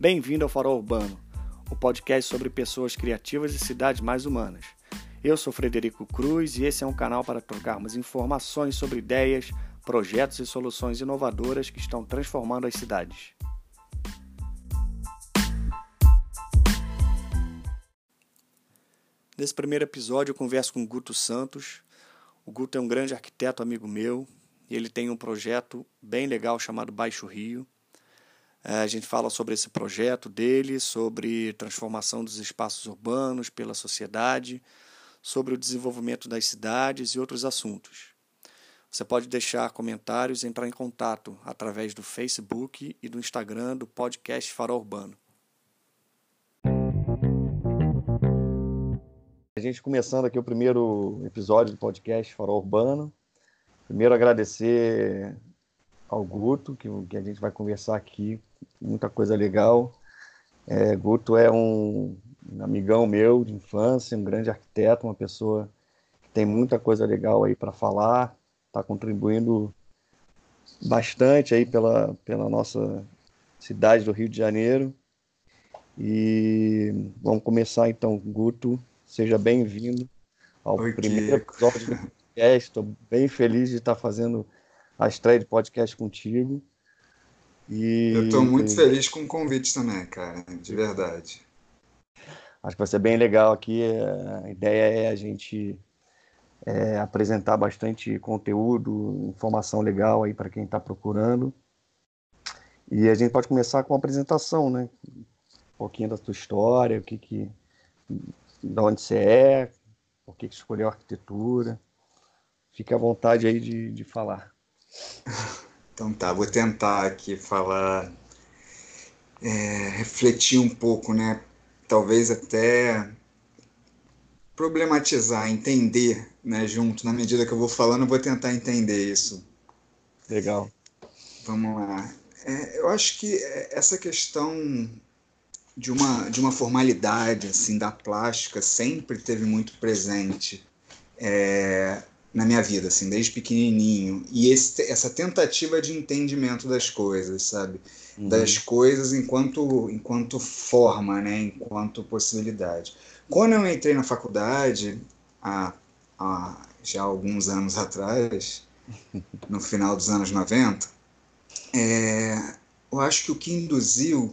Bem-vindo ao Farol Urbano, o podcast sobre pessoas criativas e cidades mais humanas. Eu sou Frederico Cruz e esse é um canal para trocarmos informações sobre ideias, projetos e soluções inovadoras que estão transformando as cidades. Nesse primeiro episódio eu converso com Guto Santos. O Guto é um grande arquiteto amigo meu e ele tem um projeto bem legal chamado Baixo Rio. É, a gente fala sobre esse projeto dele, sobre transformação dos espaços urbanos pela sociedade, sobre o desenvolvimento das cidades e outros assuntos. Você pode deixar comentários e entrar em contato através do Facebook e do Instagram do podcast Farol Urbano. A gente começando aqui o primeiro episódio do podcast Farol Urbano. Primeiro agradecer ao Guto, que, que a gente vai conversar aqui, muita coisa legal. É, Guto é um, um amigão meu de infância, um grande arquiteto, uma pessoa que tem muita coisa legal aí para falar, está contribuindo bastante aí pela, pela nossa cidade do Rio de Janeiro. E vamos começar então, Guto, seja bem-vindo ao Oi, primeiro episódio do podcast. Estou bem feliz de estar fazendo a estreia de podcast contigo. E... Eu estou muito feliz com o convite também, cara, de verdade. Acho que vai ser bem legal aqui. É, a ideia é a gente é, apresentar bastante conteúdo, informação legal aí para quem está procurando. E a gente pode começar com a apresentação, né? Um pouquinho da tua história, o que que, de onde você é, por que, que escolheu arquitetura. Fique à vontade aí de, de falar. Então tá, vou tentar aqui falar, é, refletir um pouco, né? Talvez até problematizar, entender, né? Junto, na medida que eu vou falando, eu vou tentar entender isso. Legal. Vamos lá. É, eu acho que essa questão de uma, de uma formalidade assim da plástica sempre teve muito presente. É, na minha vida, assim, desde pequenininho. E esse, essa tentativa de entendimento das coisas, sabe? Uhum. Das coisas enquanto, enquanto forma, né? Enquanto possibilidade. Quando eu entrei na faculdade, há, há já alguns anos atrás, no final dos anos 90, é, eu acho que o que induziu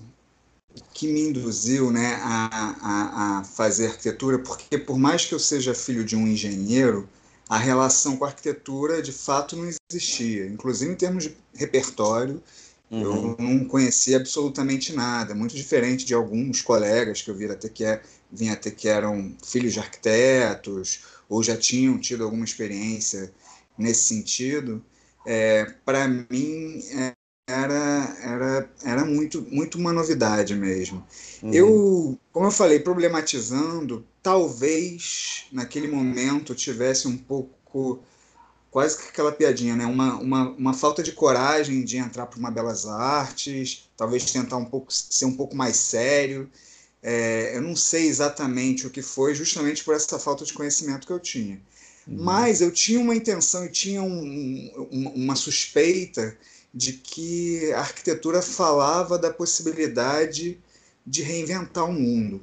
que me induziu né, a, a, a, fazer arquitetura, porque por mais que eu seja filho de um engenheiro, a relação com a arquitetura de fato não existia. Inclusive em termos de repertório, uhum. eu não conhecia absolutamente nada. Muito diferente de alguns colegas que eu vi até que, é, vim até que eram filhos de arquitetos ou já tinham tido alguma experiência nesse sentido. É, Para mim, é, era, era, era muito, muito uma novidade mesmo. Uhum. Eu, como eu falei, problematizando, talvez naquele momento tivesse um pouco, quase que aquela piadinha, né? uma, uma, uma falta de coragem de entrar para uma Belas Artes, talvez tentar um pouco ser um pouco mais sério. É, eu não sei exatamente o que foi, justamente por essa falta de conhecimento que eu tinha. Uhum. Mas eu tinha uma intenção e tinha um, um, uma suspeita de que a arquitetura falava da possibilidade de reinventar o mundo,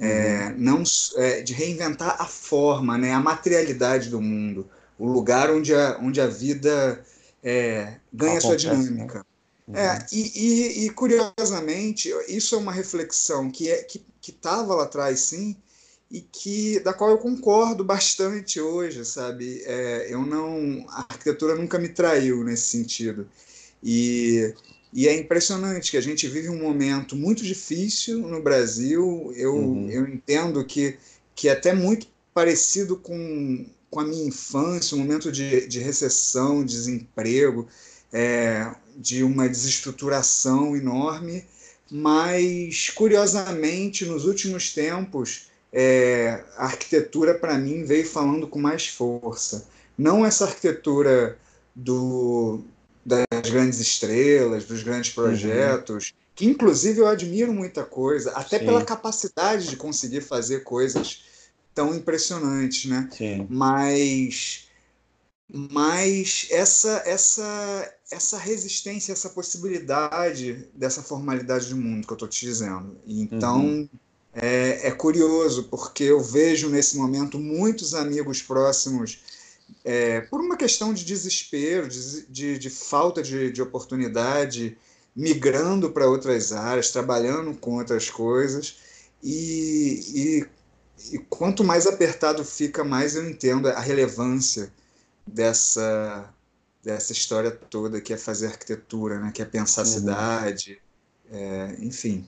é, uhum. é, não é, de reinventar a forma, né, a materialidade do mundo, o lugar onde a, onde a vida é, ganha Acontece, sua né? dinâmica. Né? É, e, e, e, curiosamente, isso é uma reflexão que é que estava lá atrás, sim, e que da qual eu concordo bastante hoje, sabe? É, eu não, a arquitetura nunca me traiu nesse sentido. E, e é impressionante que a gente vive um momento muito difícil no Brasil. Eu, uhum. eu entendo que, que é até muito parecido com, com a minha infância, um momento de, de recessão, desemprego, é, de uma desestruturação enorme, mas curiosamente nos últimos tempos é, a arquitetura para mim veio falando com mais força. Não essa arquitetura do, das grandes estrelas, dos grandes uhum. projetos, uhum. que inclusive eu admiro muita coisa, até Sim. pela capacidade de conseguir fazer coisas tão impressionantes, né? Sim. Mas mas essa essa essa resistência, essa possibilidade dessa formalidade do mundo que eu estou te dizendo. Então, uhum. é, é, curioso, porque eu vejo nesse momento muitos amigos próximos, é, por uma questão de desespero, de, de, de falta de, de oportunidade, migrando para outras áreas, trabalhando com outras coisas. E, e, e quanto mais apertado fica, mais eu entendo a relevância dessa dessa história toda que é fazer arquitetura, né? Que é pensar uhum. a cidade, é, enfim.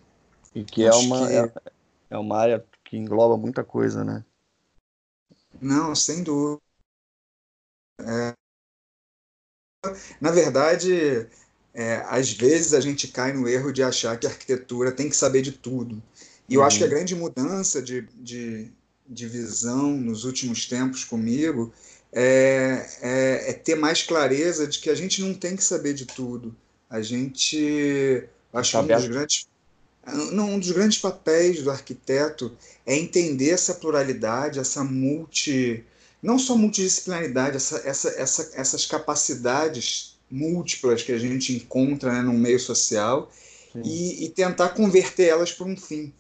E que é uma que... É, é uma área que engloba muita coisa, né? Não, sem dúvida. É... Na verdade, é, às vezes a gente cai no erro de achar que a arquitetura tem que saber de tudo. E eu acho que a uhum. grande mudança de, de, de visão nos últimos tempos comigo é, é, é, ter mais clareza de que a gente não tem que saber de tudo. A gente. Acho que um dos grandes. Não, um dos grandes papéis do arquiteto é entender essa pluralidade, essa multi. Não só multidisciplinaridade, essa, essa, essa, essas capacidades múltiplas que a gente encontra né, no meio social e, e, tentar converter elas para um fim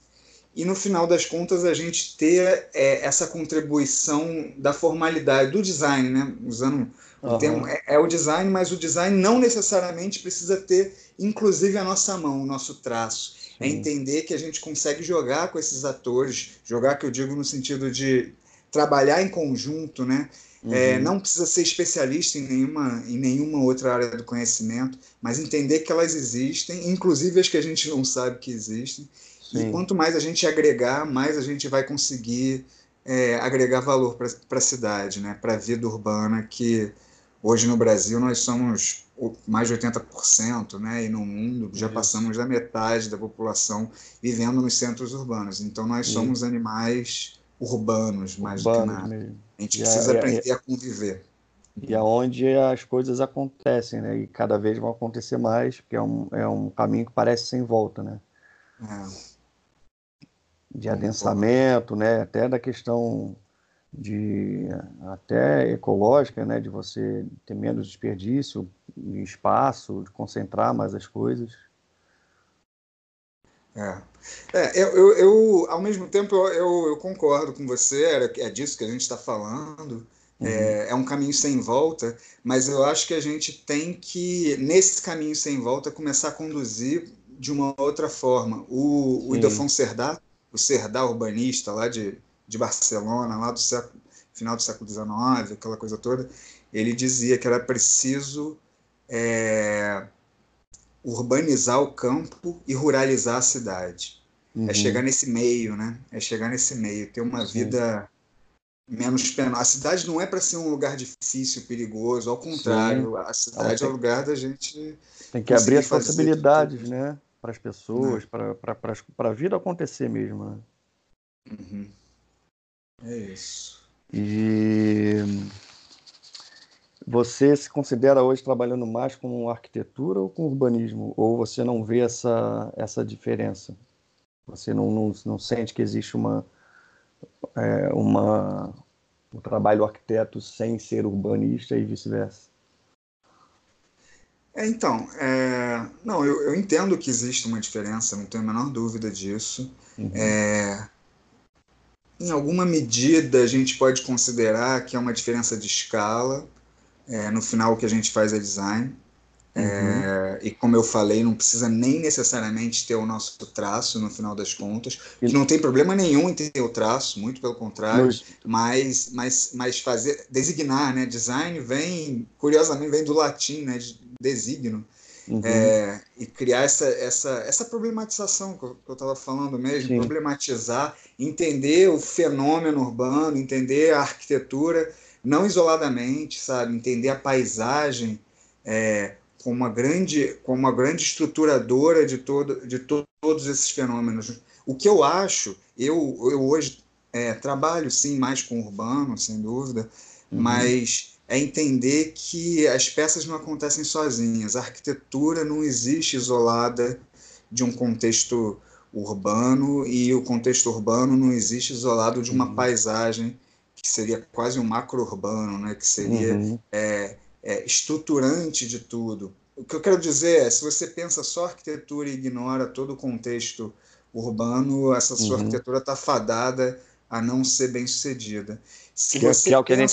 e no final das contas a gente ter é, essa contribuição da formalidade do design, né? Usando uhum. o termo é, é, o design, mas o design não necessariamente precisa ter, inclusive a nossa mão, o nosso traço. É Sim. É entender que a gente consegue jogar com esses atores, jogar que eu digo no sentido de trabalhar em conjunto, né? É, uhum. É, não precisa ser especialista em nenhuma, em nenhuma outra área do conhecimento, mas entender que elas existem, inclusive as que a gente não sabe que existem, Sim. E quanto mais a gente agregar, mais a gente vai conseguir é, agregar valor para a cidade, né? para a vida urbana, que hoje no Brasil nós somos mais de 80%, né? e no mundo já passamos da metade da população vivendo nos centros urbanos. Então nós somos animais urbanos, mais urbanos do que nada. Mesmo. A gente e precisa a, aprender a, a conviver. E aonde as coisas acontecem, né? E cada vez vão acontecer mais, porque é um, é um caminho que parece sem volta, né? É de adensamento, né? Até da questão de até ecológica, né? De você ter menos desperdício de espaço, de concentrar mais as coisas. É. é eu, eu, eu, ao mesmo tempo, eu, eu, concordo com você, é disso que a gente está falando. Uhum. É, é, um caminho sem volta, mas eu acho que a gente tem que, nesse caminho sem volta, começar a conduzir de uma outra forma. O, o Ildefonso Serdá, o Cerdá urbanista lá de, de Barcelona, lá do século, final do século XIX, aquela coisa toda, ele dizia que era preciso é, urbanizar o campo e ruralizar a cidade. É uhum. É chegar nesse meio, né? É chegar nesse meio, ter uma Sim. vida menos penosa. A cidade não é para ser um lugar difícil, perigoso, ao contrário, Sim. a cidade tem, é o lugar da gente. Tem que abrir as possibilidades, né? para as pessoas, né? para a vida acontecer mesmo. Né? Uhum. É isso. E você se considera hoje trabalhando mais com arquitetura ou com urbanismo? Ou você não vê essa, essa diferença? Você não, não, não sente que existe uma, é, uma, um trabalho arquiteto sem ser urbanista e vice-versa? É, então, é, não, eu, eu, entendo que existe uma diferença, não tenho a menor dúvida disso. Uhum. É, em alguma medida, a gente pode considerar que é uma diferença de escala. É, no final, o que a gente faz é design. É, uhum. e como eu falei, não precisa nem necessariamente ter o nosso traço no final das contas. E não tem problema nenhum em ter o traço, muito pelo contrário. Mas, mas, mas fazer designar, né? Design vem, curiosamente, vem do latim, né? De designo. Uhum. É, e criar essa, essa, essa problematização que eu estava falando mesmo, Sim. problematizar, entender o fenômeno urbano, entender a arquitetura, não isoladamente, sabe, entender a paisagem, é, como uma grande, como uma grande estruturadora de, todo, de to todos esses fenômenos. O que eu acho, eu, eu hoje é, trabalho sim mais com urbano, sem dúvida, uhum. mas é entender que as peças não acontecem sozinhas. A arquitetura não existe isolada de um contexto urbano e o contexto urbano não existe isolado de uma uhum. paisagem que seria quase um macro-urbano, né? que seria uhum. é, é, estruturante de tudo. o que eu quero dizer é, se você pensa só arquitetura e ignora todo o contexto urbano, essa sua uhum. arquitetura está fadada a não ser bem sucedida. Se que, é, que é o que a gente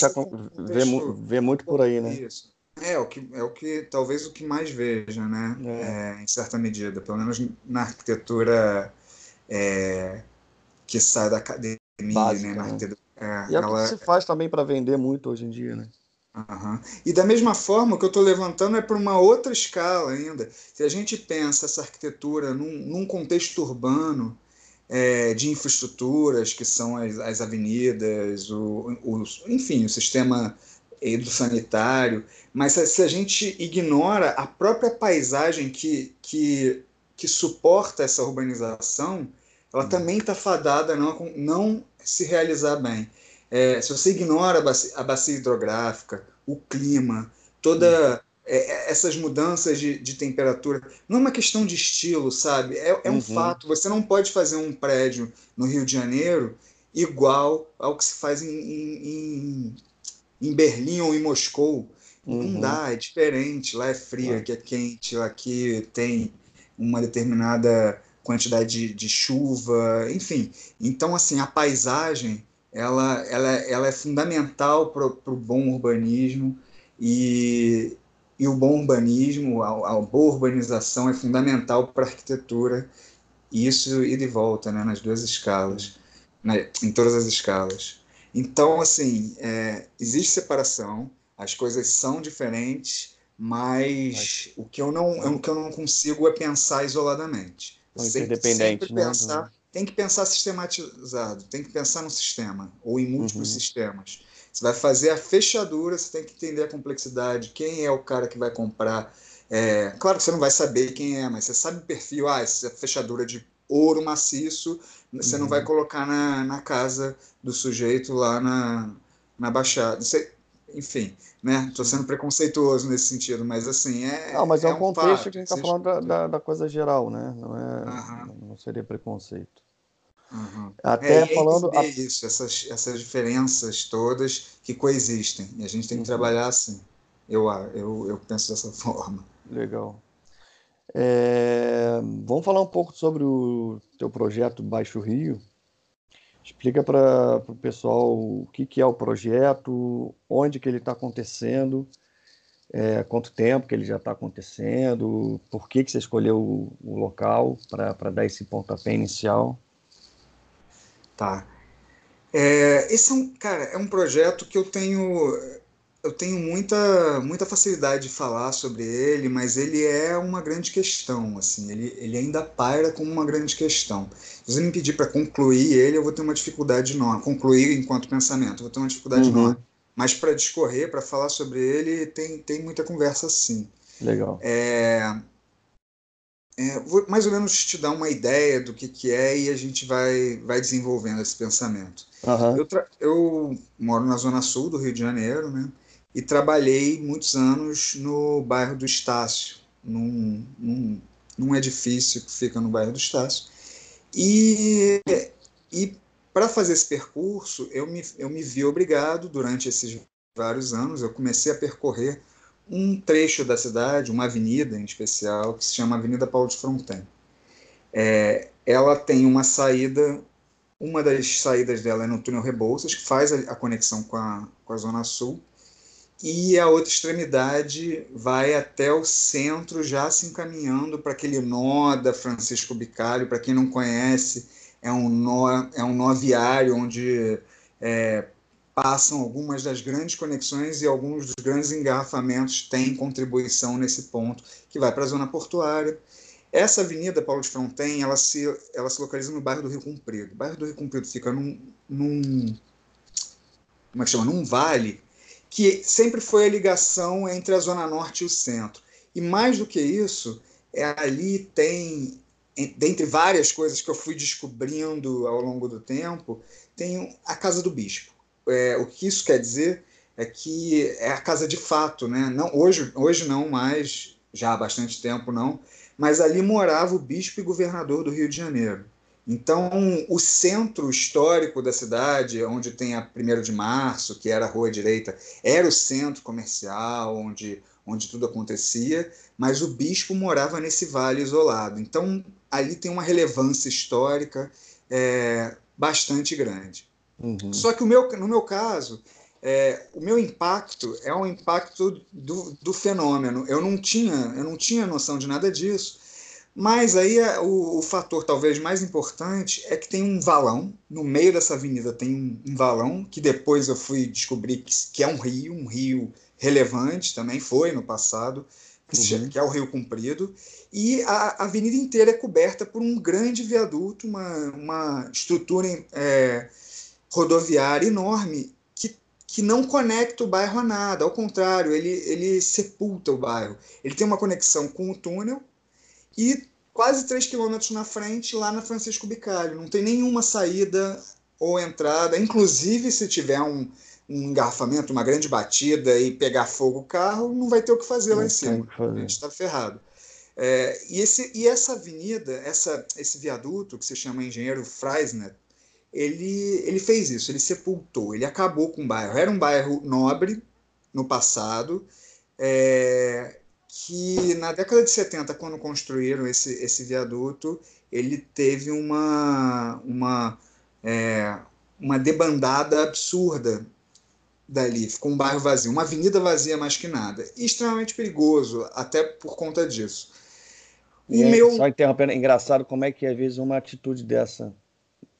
vê, vê, muito por aí, né? Isso. É o que é o que talvez o que mais veja, né? É. É, em certa medida, pelo menos na arquitetura é, que sai da academia, Básica, né? Na né? arquitetura, e é ela... o que se faz também para vender muito hoje em dia, né? Uhum. E da mesma forma, o que eu estou levantando é para uma outra escala ainda. Se a gente pensa essa arquitetura num, num contexto urbano, é, de infraestruturas, que são as, as avenidas, o, o, enfim, o sistema hidrossanitário, mas se a gente ignora a própria paisagem que, que, que suporta essa urbanização, ela hum. também está fadada a não, não se realizar bem. É, se você ignora a bacia, a bacia, hidrográfica, o clima, toda hum. é, essas mudanças de, de, temperatura, não é uma questão de estilo, sabe? É, é um uhum. fato. Você não pode fazer um prédio no Rio de Janeiro igual ao que se faz em, em, em Berlim ou em Moscou. Uhum. Não dá, é diferente. Lá é frio, aqui é quente, aqui tem uma determinada quantidade de, de chuva, enfim. Então, assim, a paisagem ela, ela, ela é fundamental para o bom urbanismo e, e o bom urbanismo, a, a boa urbanização é fundamental para a arquitetura, isso e de volta, né, nas duas escalas, né, em todas as escalas. Então, assim, é, existe separação, as coisas são diferentes, mas o que eu não, o que eu não consigo é pensar isoladamente. Sempre, sempre né? Tem que pensar sistematizado, tem que pensar no sistema, ou em múltiplos uhum. sistemas. Você vai fazer a fechadura, você tem que entender a complexidade, quem é o cara que vai comprar. É, claro que você não vai saber quem é, mas você sabe o perfil. Ah, essa fechadura de ouro maciço, você uhum. não vai uhum. colocar na, na casa do sujeito lá na, na Baixada. Você, enfim, né? Estou sendo preconceituoso nesse sentido, mas assim é. Não, mas é, é um contexto fato, que a gente está falando da, da, da, coisa geral, né? Não é, uhum. não seria preconceito. Uhum. Até é, falando. A... isso, essas, essas diferenças todas que coexistem. E a gente tem que uhum. trabalhar assim. Eu, eu, eu penso dessa forma. Legal. É, vamos falar um pouco sobre o teu projeto Baixo Rio. Explica para o pessoal o que, que é o projeto, onde que ele está acontecendo, é, quanto tempo que ele já está acontecendo, por que, que você escolheu o, o local para dar esse pontapé inicial. Tá. É, esse é um, cara, é um projeto que eu tenho eu tenho muita muita facilidade de falar sobre ele, mas ele é uma grande questão, assim, ele, ele ainda paira como uma grande questão. Se você me pedir para concluir ele, eu vou ter uma dificuldade enorme. Concluir enquanto pensamento, eu vou ter uma dificuldade uhum. enorme. Mas para discorrer, para falar sobre ele, tem, tem muita conversa sim. Legal. É, é, vou mais ou menos te dar uma ideia do que, que é e a gente vai, vai desenvolvendo esse pensamento. Uhum. Eu, eu, moro na zona sul do Rio de Janeiro, né? E trabalhei muitos anos no bairro do Estácio, num, num, num edifício que fica no bairro do Estácio. E, e para fazer esse percurso, eu me, eu me vi obrigado, durante esses vários anos, eu comecei a percorrer um trecho da cidade, uma avenida em especial, que se chama Avenida Paulo de Fronten. É, ela tem uma saída, uma das saídas dela é no túnel Rebouças, que faz a, a conexão com a, com a Zona Sul, e a outra extremidade vai até o centro, já se encaminhando para aquele nó da Francisco Bicalho. Para quem não conhece, é um nó, é um nó viário onde é, passam algumas das grandes conexões e alguns dos grandes engarrafamentos têm contribuição nesse ponto, que vai para a zona portuária. Essa avenida Paulo de Fronten, ela se, ela se localiza no bairro do Rio Comprido. O bairro do Rio Comprido fica num, num como é que chama? Num vale que sempre foi a ligação entre a zona norte e o centro. E mais do que isso, é, ali tem, dentre várias coisas que eu fui descobrindo ao longo do tempo, tem a Casa do Bispo é, o que isso quer dizer é que é a casa de fato, né? Não, hoje, hoje não mais, já há bastante tempo não, mas ali morava o bispo e governador do Rio de Janeiro. Então, o centro histórico da cidade, onde tem a 1 de março, que era a rua direita, era o centro comercial, onde, onde tudo acontecia, mas o bispo morava nesse vale isolado. Então, ali tem uma relevância histórica é, bastante grande. Uhum. Só que o meu, no meu caso, é, o meu impacto é um impacto do, do fenômeno. Eu não tinha, eu não tinha noção de nada disso. Mas aí é, o, o, fator talvez mais importante é que tem um valão, no meio dessa avenida tem um, um valão, que depois eu fui descobrir que, que, é um rio, um rio relevante também, foi no passado, que, uhum. é o Rio Comprido, e a avenida inteira é coberta por um grande viaduto, uma, uma estrutura é, rodoviária enorme, que, que não conecta o bairro a nada, ao contrário, ele, ele sepulta o bairro. Ele tem uma conexão com o túnel, e quase 3 quilômetros na frente, lá na Francisco Bicalho. Não tem nenhuma saída ou entrada. Inclusive, se tiver um, um engarrafamento, uma grande batida e pegar fogo o carro, não vai ter o que fazer não lá em cima. A gente está ferrado. É, e, esse, e essa avenida, essa, esse viaduto que se chama Engenheiro Freisner, ele, ele fez isso, ele sepultou, ele acabou com o bairro. Era um bairro nobre no passado, é, que na década de 70, quando construíram esse, esse viaduto, ele teve uma, uma, é, uma debandada absurda dali. Ficou um bairro vazio, uma avenida vazia mais que nada. E extremamente perigoso, até por conta disso. O e meu... Só interrompendo, é engraçado como é que às vezes uma atitude dessa,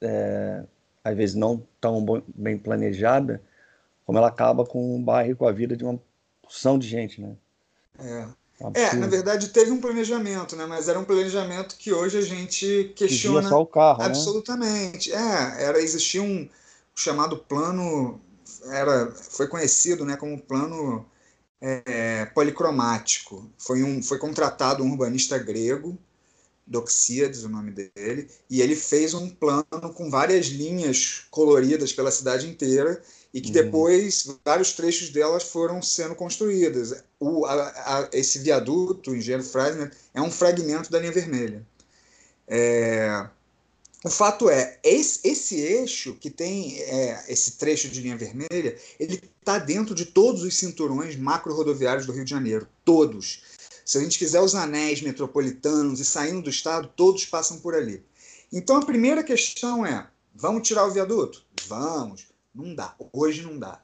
é, às vezes não tão bem planejada, como ela acaba com um bairro com a vida de uma porção de gente, né? É. É, na verdade teve um planejamento, né? Mas era um planejamento que hoje a gente questiona só o carro, né? absolutamente. Né? É, era existia um chamado plano, era foi conhecido, né, como plano é, policromático. Foi um foi contratado um urbanista grego, Doxíades, o nome dele, e ele fez um plano com várias linhas coloridas pela cidade inteira e que uhum. depois vários trechos delas foram sendo construídas. O, a, a, esse viaduto, o engenheiro Freisner, é um fragmento da linha vermelha. É, o fato é, esse, esse eixo que tem é, esse trecho de linha vermelha, ele está dentro de todos os cinturões macro-rodoviários do Rio de Janeiro, todos. Se a gente quiser os anéis metropolitanos e saindo do estado, todos passam por ali. Então a primeira questão é: vamos tirar o viaduto? Vamos. Não dá. Hoje não dá.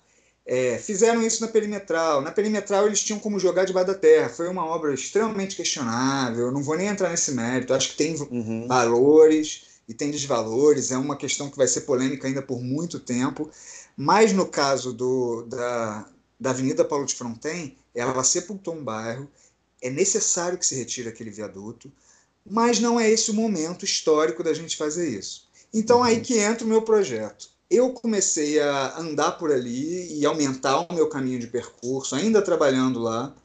É, fizeram isso na perimetral. Na perimetral eles tinham como jogar debaixo da terra. Foi uma obra extremamente questionável. Não vou nem entrar nesse mérito. Acho que tem uhum. valores e tem desvalores. É uma questão que vai ser polêmica ainda por muito tempo. Mas no caso do, da, da Avenida Paulo de Fronten, ela sepultou um bairro. É necessário que se retire aquele viaduto. Mas não é esse o momento histórico da gente fazer isso. Então uhum. aí que entra o meu projeto eu comecei a andar por ali e aumentar o meu caminho de percurso, ainda trabalhando lá.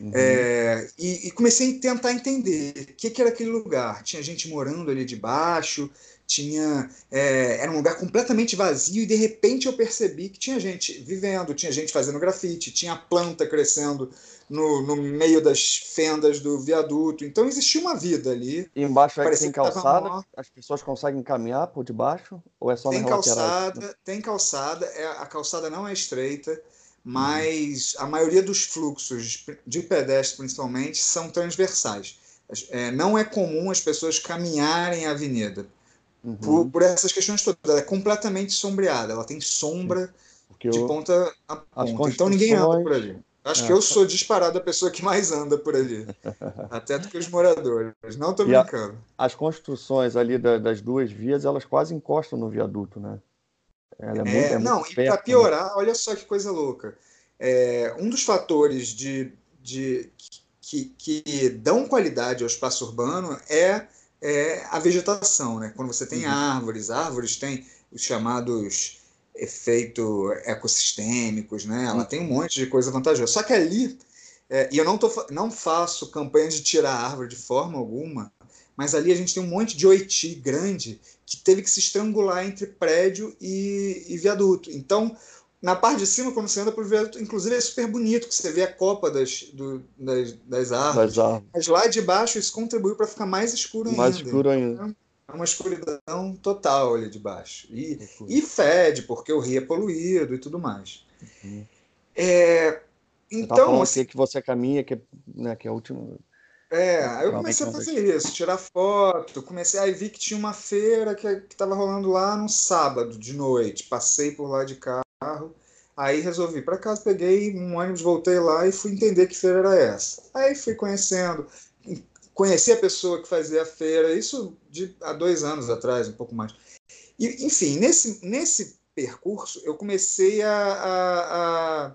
Uhum. É, e, e, comecei a tentar entender o que, que, era aquele lugar. Tinha gente morando ali debaixo, tinha é, era um lugar completamente vazio e de repente eu percebi que tinha gente vivendo, tinha gente fazendo grafite, tinha planta crescendo no, no meio das fendas do viaduto. Então existia uma vida ali. E embaixo é tem calçada? As pessoas conseguem caminhar por debaixo? Ou é só tem calçada, laterais? Tem calçada, é, a calçada não é estreita, mas uhum. a maioria dos fluxos de pedestres, principalmente, são transversais. É, não é comum as pessoas caminharem a avenida. Uhum. Por, por, essas questões todas. Ela é completamente sombreada, ela tem sombra de eu... ponta a ponta. Então ninguém anda por ali. Acho é. que eu sou disparado a pessoa que mais anda por ali. até do que os moradores. Não estou brincando. A, as construções ali da, das duas vias, elas quase encostam no viaduto, né? Ela é, muito, é, é não, e para né? piorar, né? olha só que coisa louca. É, um dos fatores de, de que, que dão qualidade ao espaço urbano é, é a vegetação, né? Quando você tem uhum. árvores, árvores têm os chamados efeito ecossistêmicos, né? Ela tem um monte de coisa vantajosa. Só que ali, é, e eu não, tô, não faço campanha de tirar a árvore de forma alguma, mas ali a gente tem um monte de oiti grande que teve que se estrangular entre prédio e, e viaduto. Então, na parte de cima, quando você anda por viaduto, inclusive é super bonito, que você vê a copa das, do, das, das, árvores. das, árvores. Mas lá de baixo isso contribuiu para ficar mais escuro ainda. Mais escuro ainda. Então, uma escuridão total ali de baixo. E, e fede, porque o rio é poluído e tudo mais. Uhum. É, Então, você assim, que você caminha, que, né, que é o último. É, aí eu comecei a fazer isso, tirar foto, comecei, aí vi que tinha uma feira que estava rolando lá no sábado de noite, passei por lá de carro, aí resolvi para casa, peguei um ônibus, voltei lá e fui entender que feira era essa. Aí fui conhecendo, conheci a pessoa que fazia a feira, isso de, há dois anos atrás, um pouco mais. E, enfim, nesse, nesse percurso, eu comecei a, a,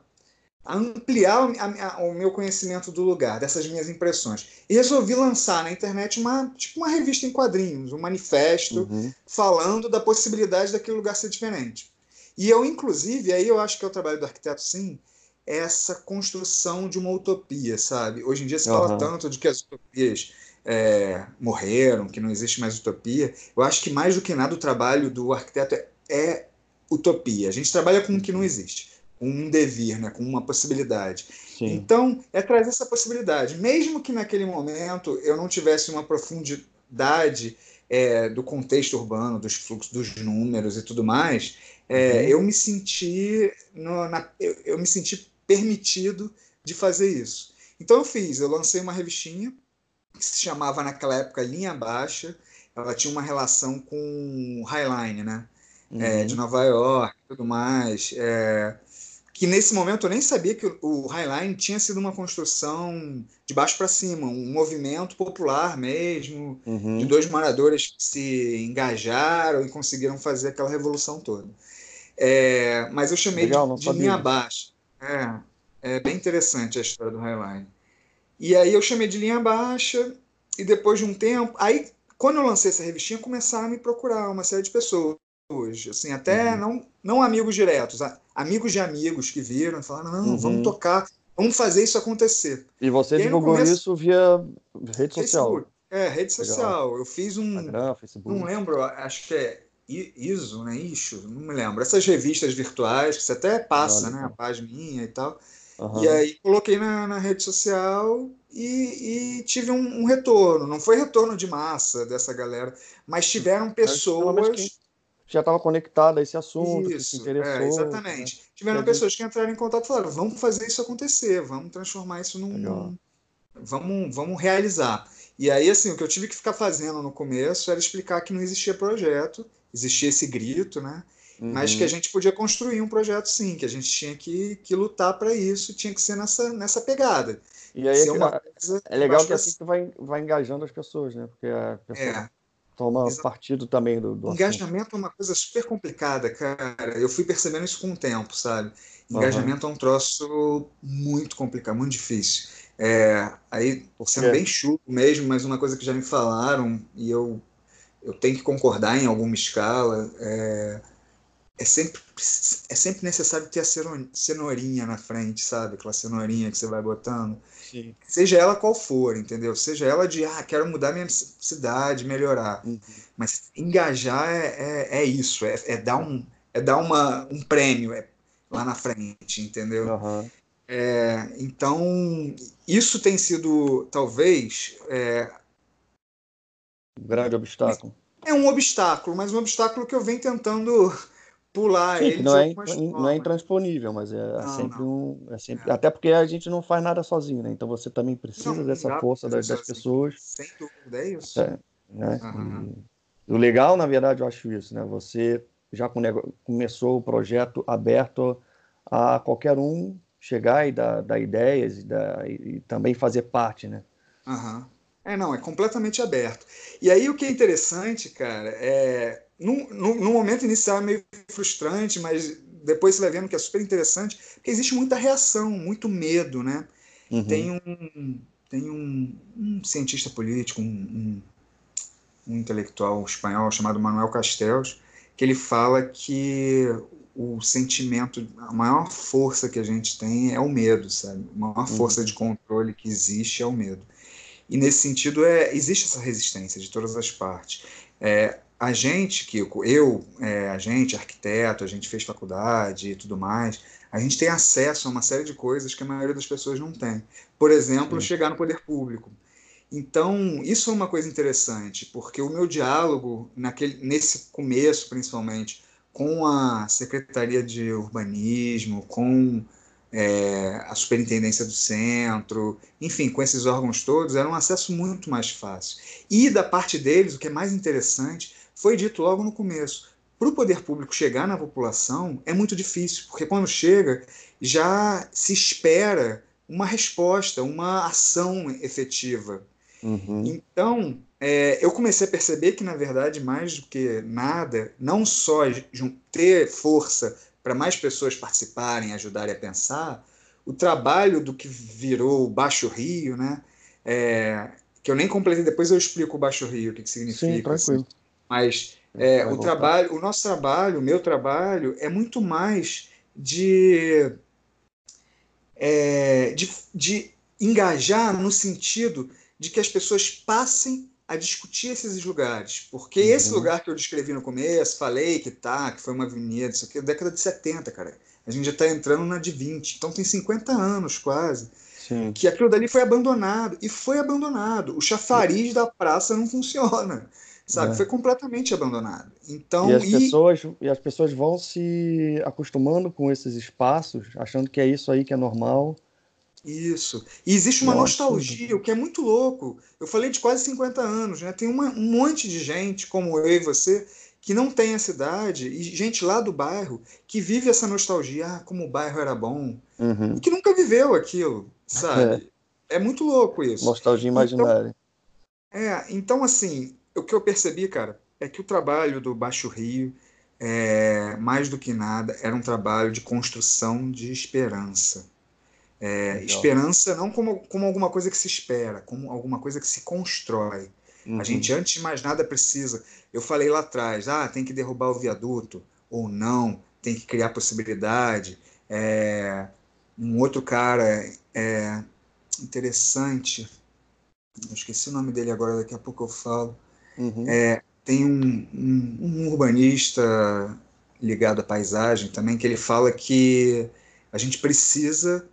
a, ampliar a, o meu conhecimento do lugar, dessas minhas impressões. E resolvi lançar na internet uma, tipo uma revista em quadrinhos, um manifesto, uhum. falando da possibilidade daquele lugar ser diferente. E eu, inclusive, aí eu acho que é o trabalho do arquiteto, sim, essa construção de uma utopia, sabe? Hoje em dia se fala uhum. tanto de que as utopias é, morreram, que não existe mais utopia. Eu acho que mais do que nada o trabalho do arquiteto é, é utopia. A gente trabalha com o que não existe, com um devir, né? com uma possibilidade. Sim. Então, é trazer essa possibilidade. Mesmo que naquele momento eu não tivesse uma profundidade é, do contexto urbano, dos fluxos, dos números e tudo mais, é, uhum. eu me senti no, na, eu, eu, me senti permitido de fazer isso. Então eu fiz, eu lancei uma revistinha que se chamava naquela época Linha Baixa. Ela tinha uma relação com Highline, né? Uhum. É, de Nova York, tudo mais. É, que nesse momento eu nem sabia que o Highline tinha sido uma construção de baixo para cima, um movimento popular mesmo, uhum. de dois moradores que se engajaram e conseguiram fazer aquela revolução toda. É, mas eu chamei Legal, de, de linha baixa. É, é bem interessante a história do Highline. E aí eu chamei de linha baixa, e depois de um tempo, aí quando eu lancei essa revistinha, começaram a me procurar uma série de pessoas, assim, até uhum. não, não amigos diretos, amigos de amigos que viram e falaram, não, uhum. vamos tocar, vamos fazer isso acontecer. E você e divulgou começo, isso via rede social? Facebook. É, rede social. Legal. Eu fiz um. Instagram, Facebook. Não lembro, acho que é ISO, né? Ixo, não me lembro. Essas revistas virtuais que você até passa, né? A página e tal. Uhum. E aí coloquei na, na rede social e, e tive um, um, retorno. Não foi retorno de massa dessa galera, mas tiveram pessoas. Já estava conectado a esse assunto, isso, se interessou. É, exatamente. Né? Tiveram pessoas que entraram em contato e falaram: vamos fazer isso acontecer, vamos transformar isso num. Legal. Vamos, vamos realizar. E aí, assim, o que eu tive que ficar fazendo no começo era explicar que não existia projeto, existia esse grito, né? Uhum. Mas que a uhum. gente podia construir um projeto sim, que a gente tinha que, que lutar para isso, tinha que ser nessa, nessa pegada. E aí é, é legal que assim que vai, vai engajando as pessoas, né? Porque a pessoa é, toma exatamente. partido também do, do Engajamento assunto. é uma coisa super complicada, cara. Eu fui percebendo isso com o tempo, sabe? Engajamento uhum. é um troço muito complicado, muito difícil. É, aí, sendo bem chulo mesmo, mas uma coisa que já me falaram, e eu, eu tenho que concordar em alguma escala, é, é sempre, é sempre necessário ter a cenourinha na frente, sabe? Aquela cenourinha que você vai botando. Sim. Seja ela qual for, entendeu? Seja ela de, ah, quero mudar minha cidade, melhorar. Uhum. Mas engajar é, é, é isso, é, é, dar, um, é dar uma, um prêmio é, lá na frente, entendeu? Uhum. É, então, isso tem sido, talvez. É, um grande obstáculo. É um obstáculo, mas um obstáculo que eu venho tentando pular Sim, não é, não é intransponível, mas é, não, sempre não. um. É sempre, é. Até porque a gente não faz nada sozinho, né? Então você também precisa não, dessa força das, das pessoas. Sem dúvida, é isso. É, né? Uhum. E, o legal, na verdade, eu acho isso, né? Você já começou o projeto aberto a qualquer um chegar e dar, dar ideias e, dar, e, também fazer parte, né? Uhum. É, não, é completamente aberto. E aí o que é interessante, cara, é no, no, no, momento inicial é meio frustrante, mas depois você vai vendo que é super interessante, porque existe muita reação, muito medo, né? Uhum. Tem um, tem um, um cientista político, um, um, um, intelectual espanhol chamado Manuel Castells, que ele fala que o sentimento, a maior força que a gente tem é o medo, sabe? A maior uhum. força de controle que existe é o medo. E nesse sentido, é, existe essa resistência de todas as partes. É, a gente, Kiko, eu, é, a gente, arquiteto, a gente fez faculdade e tudo mais, a gente tem acesso a uma série de coisas que a maioria das pessoas não tem. Por exemplo, Sim. chegar no poder público. Então, isso é uma coisa interessante, porque o meu diálogo, naquele, nesse começo principalmente, com a Secretaria de Urbanismo, com é, a superintendência do centro, enfim, com esses órgãos todos, era um acesso muito mais fácil. E da parte deles, o que é mais interessante, foi dito logo no começo: para o poder público chegar na população é muito difícil, porque quando chega já se espera uma resposta, uma ação efetiva. Uhum. Então, é, eu comecei a perceber que, na verdade, mais do que nada, não só ter força para mais pessoas participarem, ajudarem a pensar, o trabalho do que virou o Baixo Rio, né? É, que eu nem completei, depois eu explico o Baixo Rio, o que, que significa. Sim, tranquilo. Assim. Mas é, o trabalho, o nosso trabalho, o meu trabalho, é muito mais de, é, de, de engajar no sentido de que as pessoas passem a discutir esses lugares. Porque uhum. esse lugar que eu descrevi no começo, falei que tá, que foi uma avenida, isso aqui é década de 70, cara. A gente já está entrando na de 20. Então tem 50 anos quase. Sim. Que aquilo dali foi abandonado. E foi abandonado. O chafariz da praça não funciona sabe? É. Foi completamente abandonado. Então, e as, e... Pessoas, e as pessoas vão se acostumando com esses espaços, achando que é isso aí que é normal. Isso. E existe uma Nossa, nostalgia, o que é muito louco. Eu falei de quase 50 anos, né? Tem uma, um monte de gente, como eu e você, que não tem a cidade, e gente lá do bairro que vive essa nostalgia, ah, como o bairro era bom, uhum. e que nunca viveu aquilo, sabe? É, é muito louco isso. Nostalgia imaginária. Então, é, então assim, o que eu percebi, cara, é que o trabalho do Baixo Rio, é, mais do que nada, era um trabalho de construção de esperança. É, esperança não como, como alguma coisa que se espera, como alguma coisa que se constrói. Uhum. A gente, antes de mais nada, precisa. Eu falei lá atrás, ah, tem que derrubar o viaduto, ou não, tem que criar possibilidade. É, um outro cara é, interessante, eu esqueci o nome dele agora, daqui a pouco eu falo. Uhum. É, tem um, um, um, urbanista ligado à paisagem também que ele fala que a gente precisa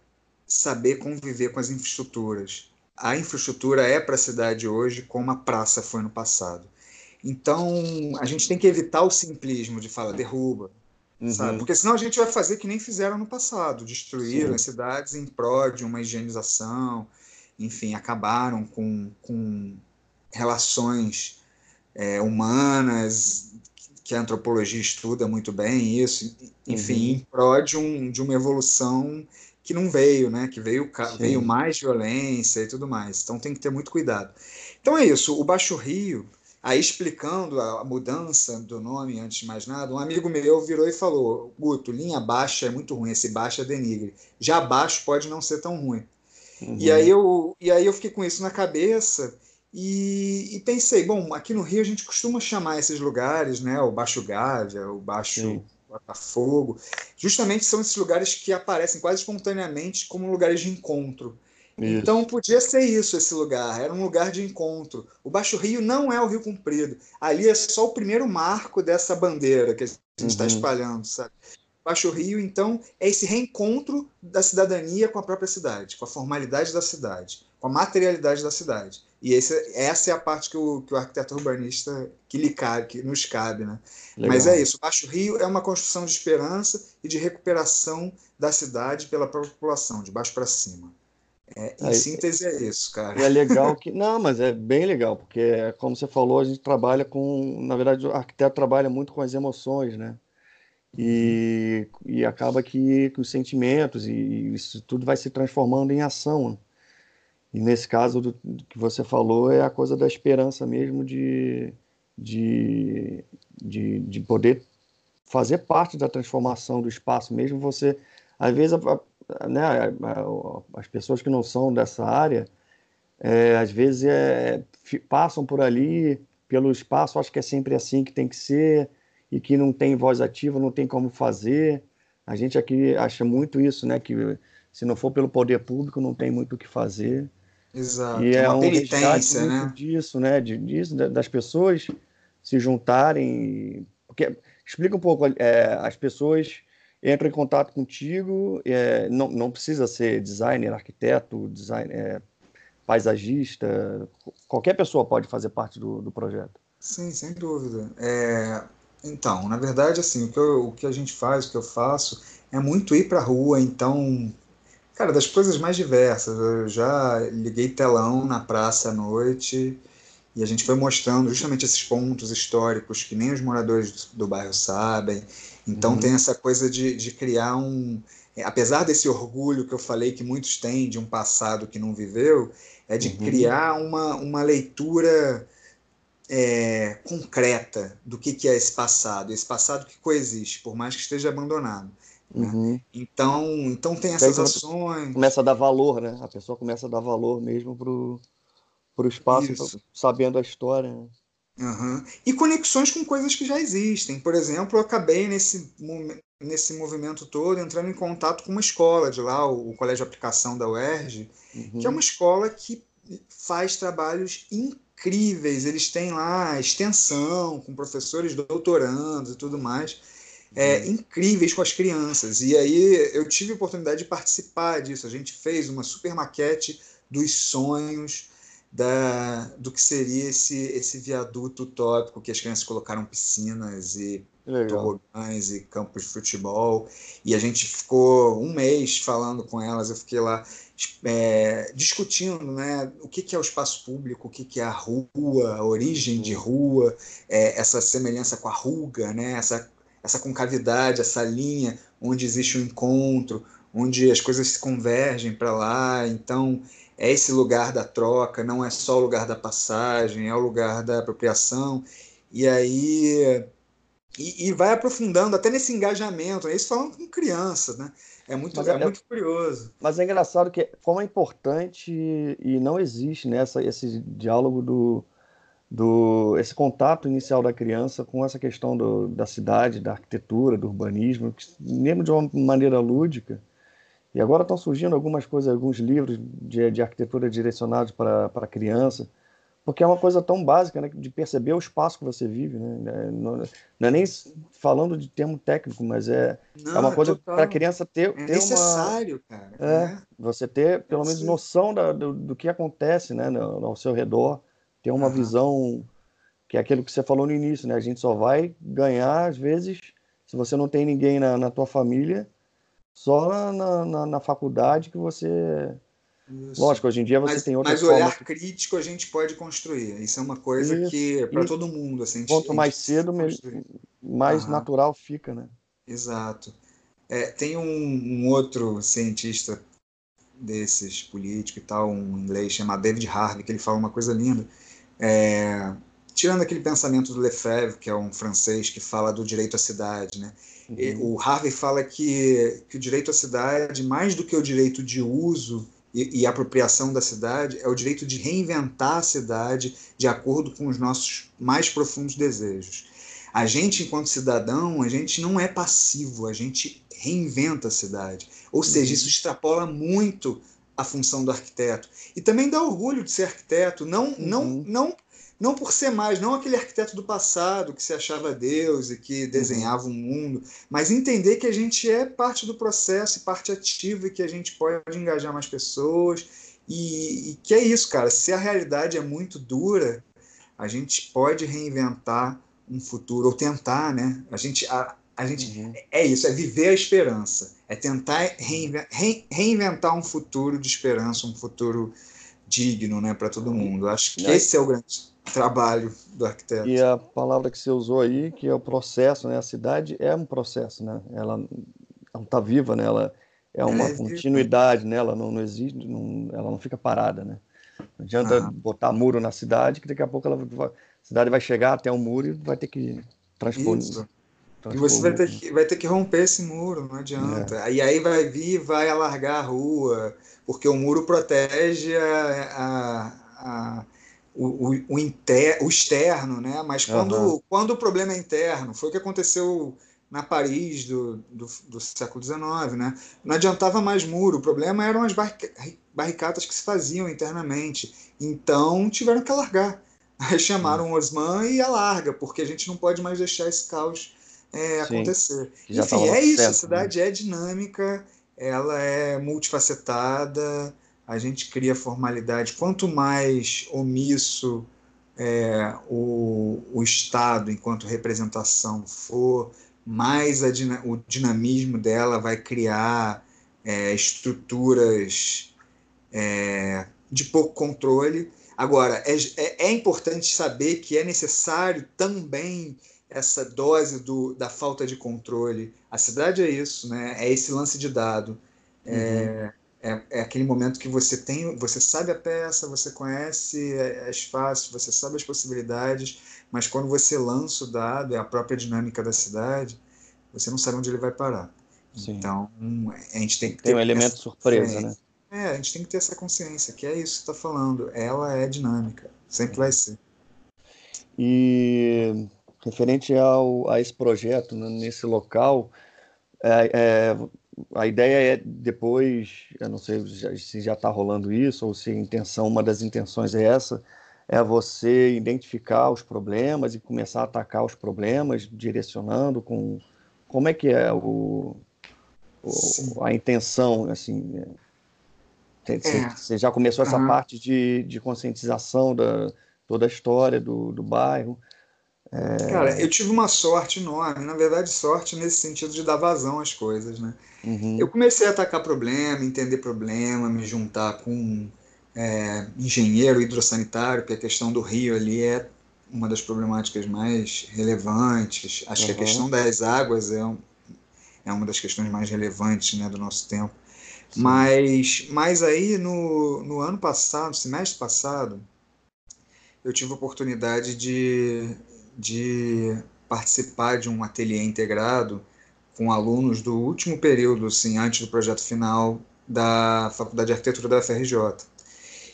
saber conviver com as infraestruturas. A infraestrutura é para a cidade hoje como a praça foi no passado. Então, a gente tem que evitar o simplismo de falar derruba, uhum. sabe? Porque senão a gente vai fazer que nem fizeram no passado, destruíram Sim. as cidades em prol de uma higienização, enfim, acabaram com, com relações é, humanas, que a antropologia estuda muito bem isso, enfim, uhum. em prol de, um, de uma evolução que não veio, né? Que veio, veio mais violência e tudo mais. Então tem que ter muito cuidado. Então é isso. O Baixo Rio, aí explicando a mudança do nome, antes de mais nada, um amigo meu virou e falou: Guto, linha baixa é muito ruim, esse baixo é denigre. Já baixo pode não ser tão ruim. Uhum. E, aí eu, e aí eu fiquei com isso na cabeça e, e, pensei, bom, aqui no Rio a gente costuma chamar esses lugares, né, o Baixo Gávea, o Baixo Sim. Botafogo, justamente são esses lugares que aparecem quase espontaneamente como lugares de encontro. Isso. Então podia ser isso esse lugar, era um lugar de encontro. O Baixo Rio não é o Rio Comprido, ali é só o primeiro marco dessa bandeira que a gente está uhum. espalhando, sabe? Baixo Rio, então, é esse reencontro da cidadania com a própria cidade, com a formalidade da cidade, com a materialidade da cidade. E esse, essa é a parte que o, que o arquiteto urbanista que lhe cabe, que nos cabe, né? Mas é isso. O Baixo Rio é uma construção de esperança e de recuperação da cidade pela própria população, de baixo para cima. É, em síntese é isso, cara. É legal que. Não, mas é bem legal, porque, como você falou, a gente trabalha com. Na verdade, o arquiteto trabalha muito com as emoções, né? E, e acaba que, que os sentimentos e isso tudo vai se transformando em ação. E nesse caso do, do, que você falou, é a coisa da esperança mesmo de, de, de, de poder fazer parte da transformação do espaço, mesmo você. Às vezes, a, a, né, a, as pessoas que não são dessa área, é, às vezes é, passam por ali, pelo espaço, acho que é sempre assim que tem que ser, e que não tem voz ativa, não tem como fazer. A gente aqui acha muito isso, né? Que se não for pelo poder público, não tem muito o que fazer. Exato. E é, uma um penitência, né? disso, né? De, disso, das pessoas se juntarem. Porque, explica um pouco, é, as pessoas entram em contato contigo, é, não, não precisa ser designer, arquiteto, design, é, paisagista, qualquer pessoa pode fazer parte do, do projeto. Sim, sem dúvida. É, então, na verdade, assim, o que, eu, o que a gente faz, o que eu faço, é muito ir para a rua, então Cara, das coisas mais diversas. Eu já liguei telão na praça à noite e a gente foi mostrando justamente esses pontos históricos que nem os moradores do, do bairro sabem. Então uhum. tem essa coisa de, de criar um. É, apesar desse orgulho que eu falei que muitos têm de um passado que não viveu, é de uhum. criar uma, uma leitura é, concreta do que, que é esse passado, esse passado que coexiste, por mais que esteja abandonado. Né? Uhum. Então, então tem essas ações. Começa a dar valor, né? A pessoa começa a dar valor mesmo pro, pro espaço, pra, sabendo a história. Né? Uhum. E conexões com coisas que já existem. Por exemplo, eu acabei nesse, nesse movimento todo entrando em contato com uma escola de lá, o, o Colégio de Aplicação da UERJ, uhum. que é uma escola que faz trabalhos incríveis. Eles têm lá extensão com professores doutorandos e tudo mais é, uhum. incríveis com as crianças. E aí eu tive a oportunidade de participar disso. A gente fez uma super maquete dos sonhos da, do que seria esse, esse viaduto utópico que as crianças colocaram piscinas e tobogãs e campos de futebol. E a gente ficou um mês falando com elas. Eu fiquei lá é, discutindo né, o que, que é o espaço público, o que, que é a rua, a origem de rua, é, essa semelhança com a ruga, né, essa essa concavidade, essa linha onde existe um encontro, onde as coisas se convergem para lá. Então, é esse lugar da troca, não é só o lugar da passagem, é o lugar da apropriação. E aí. E, e vai aprofundando até nesse engajamento, né? isso falando com crianças, né? É muito, é, é, muito curioso. Mas é engraçado que como é importante e não existe nessa né, esse diálogo do, do esse contato inicial da criança com essa questão do, da cidade, da arquitetura, do urbanismo, mesmo de uma maneira lúdica. E agora estão surgindo algumas coisas, alguns livros de, de arquitetura direcionados para a criança, porque é uma coisa tão básica, né, de perceber o espaço que você vive, né? Não, não é nem falando de termo técnico, mas é, não, é uma coisa para a criança ter, é ter necessário, uma, cara. É, é, você ter pelo menos noção da, do, do que acontece, né, no, ao seu redor ter uma visão que é aquilo que você falou no início, né? A gente só vai ganhar, às vezes, se você não tem ninguém na, na tua família, só na, na, na faculdade que você. Isso. Lógico, hoje em dia você mas, tem outra Mas olhar que... crítico a gente pode construir. Isso é uma coisa Isso. que é para todo mundo. Assim, Quanto mais cedo, mais uhum. natural fica, né? Exato. É, tem um, um, outro cientista desses políticos e tal, um inglês chamado David Harvey, que ele fala uma coisa linda é, tirando aquele pensamento do Lefebvre, que é um francês que fala do direito à cidade, né? Uhum. O Harvey fala que, que o direito à cidade, mais do que o direito de uso e, e, apropriação da cidade, é o direito de reinventar a cidade de acordo com os nossos mais profundos desejos. A gente, enquanto cidadão, a gente não é passivo, a gente reinventa a cidade. Ou seja, uhum. isso extrapola muito a função do arquiteto. E também dá orgulho de ser arquiteto, não, uhum. não, não, não por ser mais, não aquele arquiteto do passado que se achava Deus e que desenhava um mundo, mas entender que a gente é parte do processo, parte ativa e que a gente pode engajar mais pessoas. E, e que é isso, cara. Se a realidade é muito dura, a gente pode reinventar um futuro, ou tentar, né? A gente, a, a gente uhum. é isso, é viver a esperança, é tentar reinventar um futuro de esperança, um futuro digno, né, para todo mundo. Acho que esse é o grande trabalho do arquiteto. E a palavra que você usou aí, que é o processo, né? A cidade é um processo, né? Ela está viva, né? Ela é uma é continuidade, né? Ela não, não existe, não, ela não fica parada, né? Não adianta ah. botar muro na cidade, que daqui a pouco ela, a cidade vai chegar até o muro e vai ter que transpor. Isso. E você vai ter, que, vai ter que romper esse muro, não adianta. É. E aí vai vir vai alargar a rua, porque o muro protege a, a, a o, o, o, inter, o externo, né? Mas quando, uhum. quando o problema é interno, foi o que aconteceu na Paris do, do, do, século XIX, né? Não adiantava mais muro, o problema eram as barricadas que se faziam internamente. Então tiveram que alargar. Aí chamaram o Osman e alarga, porque a gente não pode mais deixar esse caos é, acontecer. Enfim, é isso, certo, a né? cidade né? é dinâmica, ela é multifacetada, a gente cria formalidade. Quanto mais omisso é, o, o Estado, enquanto representação, for, mais a, o dinamismo dela vai criar é, estruturas é, de pouco controle. Agora, é, é, é, importante saber que é necessário também essa dose do, da falta de controle. A cidade é isso, né? é esse lance de dado. É, uhum. é, é, aquele momento que você tem, você sabe a peça, você conhece as faces, você sabe as possibilidades, mas quando você lança o dado, é a própria dinâmica da cidade, você não sabe onde ele vai parar. Sim. Então, a gente tem que ter. Tem um elemento surpresa, né? É, a gente tem que ter essa consciência, que é isso que você está falando. Ela é dinâmica, sempre vai ser. E referente ao, a esse projeto, né, nesse local, é, é, a ideia é depois, eu não sei se já está rolando isso, ou se a intenção, uma das intenções é essa, é você identificar os problemas e começar a atacar os problemas, direcionando com como é que é o, o a intenção assim é. Você já começou essa uhum. parte de, de conscientização da toda a história do, do bairro. É... Cara, eu tive uma sorte enorme, na verdade, sorte nesse sentido de dar vazão às coisas, né? Uhum. Eu comecei a atacar problema, entender problema, me juntar com é, engenheiro hidrossanitário, porque a questão do rio ali é uma das problemáticas mais relevantes. Acho uhum. que a uhum. questão das águas é, um, é uma das questões mais relevantes né, do nosso tempo. Mas, mas aí no, no ano passado, semestre passado, eu tive a oportunidade de, de participar de um ateliê integrado com alunos do último período, assim, antes do projeto final da Faculdade de Arquitetura da FRJ.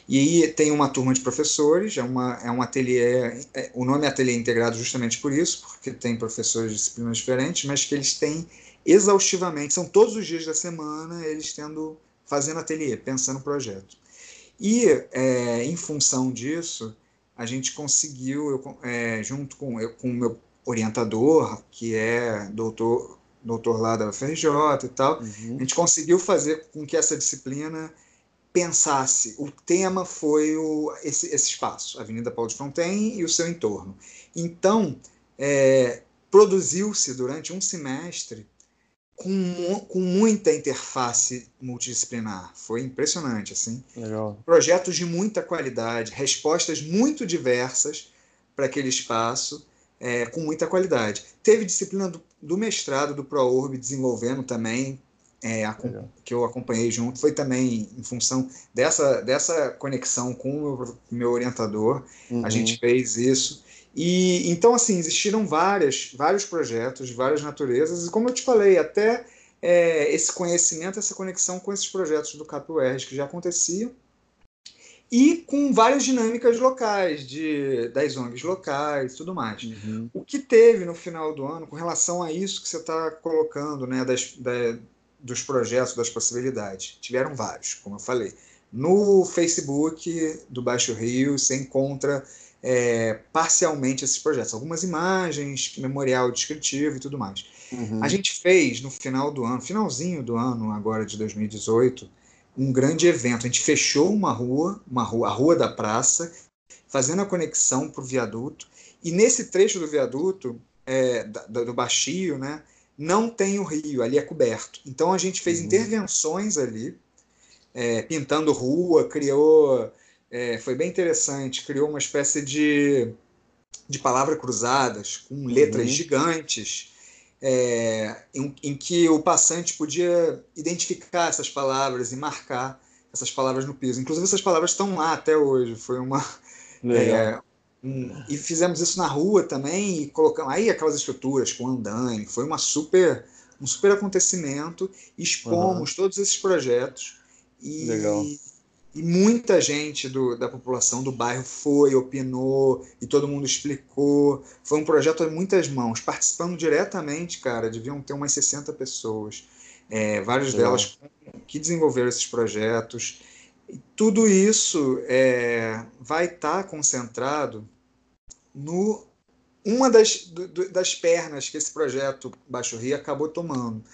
E tem uma turma de professores, é, uma, é um ateliê, é, o nome é ateliê integrado justamente por isso, porque tem professores de disciplinas diferentes, mas que eles têm exaustivamente, são todos os dias da semana eles tendo fazendo ateliê, pensando no projeto. E é, em função disso, a gente conseguiu, eu, é, junto com, eu, com o meu orientador, que é doutor, doutor lá da FRJ e tal, uhum. a gente conseguiu fazer com que essa disciplina pensasse. O tema foi o, esse, esse espaço, Avenida Paulo de Fronten e o seu entorno. Então, é, produziu-se durante um semestre com, com muita interface multidisciplinar. Foi impressionante, assim. Legal. Projetos de muita qualidade, respostas muito diversas para aquele espaço, é, com muita qualidade. Teve disciplina do, do mestrado do ProURB desenvolvendo também, é, a, que eu acompanhei junto, foi também em função dessa, dessa conexão com o meu, meu orientador. Uhum. A gente fez isso. E então assim existiram várias, vários projetos de várias naturezas e como eu te falei até é, esse conhecimento, essa conexão com esses projetos do CAPUERG que já aconteciam e com várias dinâmicas locais, de, das ONGs locais e tudo mais. Uhum. O que teve no final do ano com relação a isso que você está colocando, né, das, da, dos projetos, das possibilidades? Tiveram vários, como eu falei. No Facebook do Baixo Rio, você encontra é, parcialmente esses projetos, algumas imagens, memorial descritivo e tudo mais. Uhum. A gente fez no final do ano, finalzinho do ano agora de 2018, um grande evento. A gente fechou uma rua, uma rua, a rua da praça, fazendo a conexão para o viaduto. E nesse trecho do viaduto, é, da, do baixio, né, não tem o rio, ali é coberto. Então a gente fez uhum. intervenções ali, é, pintando rua, criou é, foi bem interessante. Criou uma espécie de, de palavras cruzadas, com letras uhum. gigantes, é, em, em, que o passante podia identificar essas palavras e marcar essas palavras no piso. Inclusive, essas palavras estão lá até hoje. Foi uma. É, um, e fizemos isso na rua também, e colocamos aí aquelas estruturas com andaime. Foi uma super, um super acontecimento. Expomos uhum. todos esses projetos. E, Legal e muita gente do, da população do bairro foi, opinou e todo mundo explicou. Foi um projeto a muitas mãos, participando diretamente, cara, deviam ter umas 60 pessoas, é, várias delas que desenvolveram esses projetos. E tudo isso é, vai estar tá concentrado no uma das, do, das pernas que esse projeto Baixo Rio acabou tomando,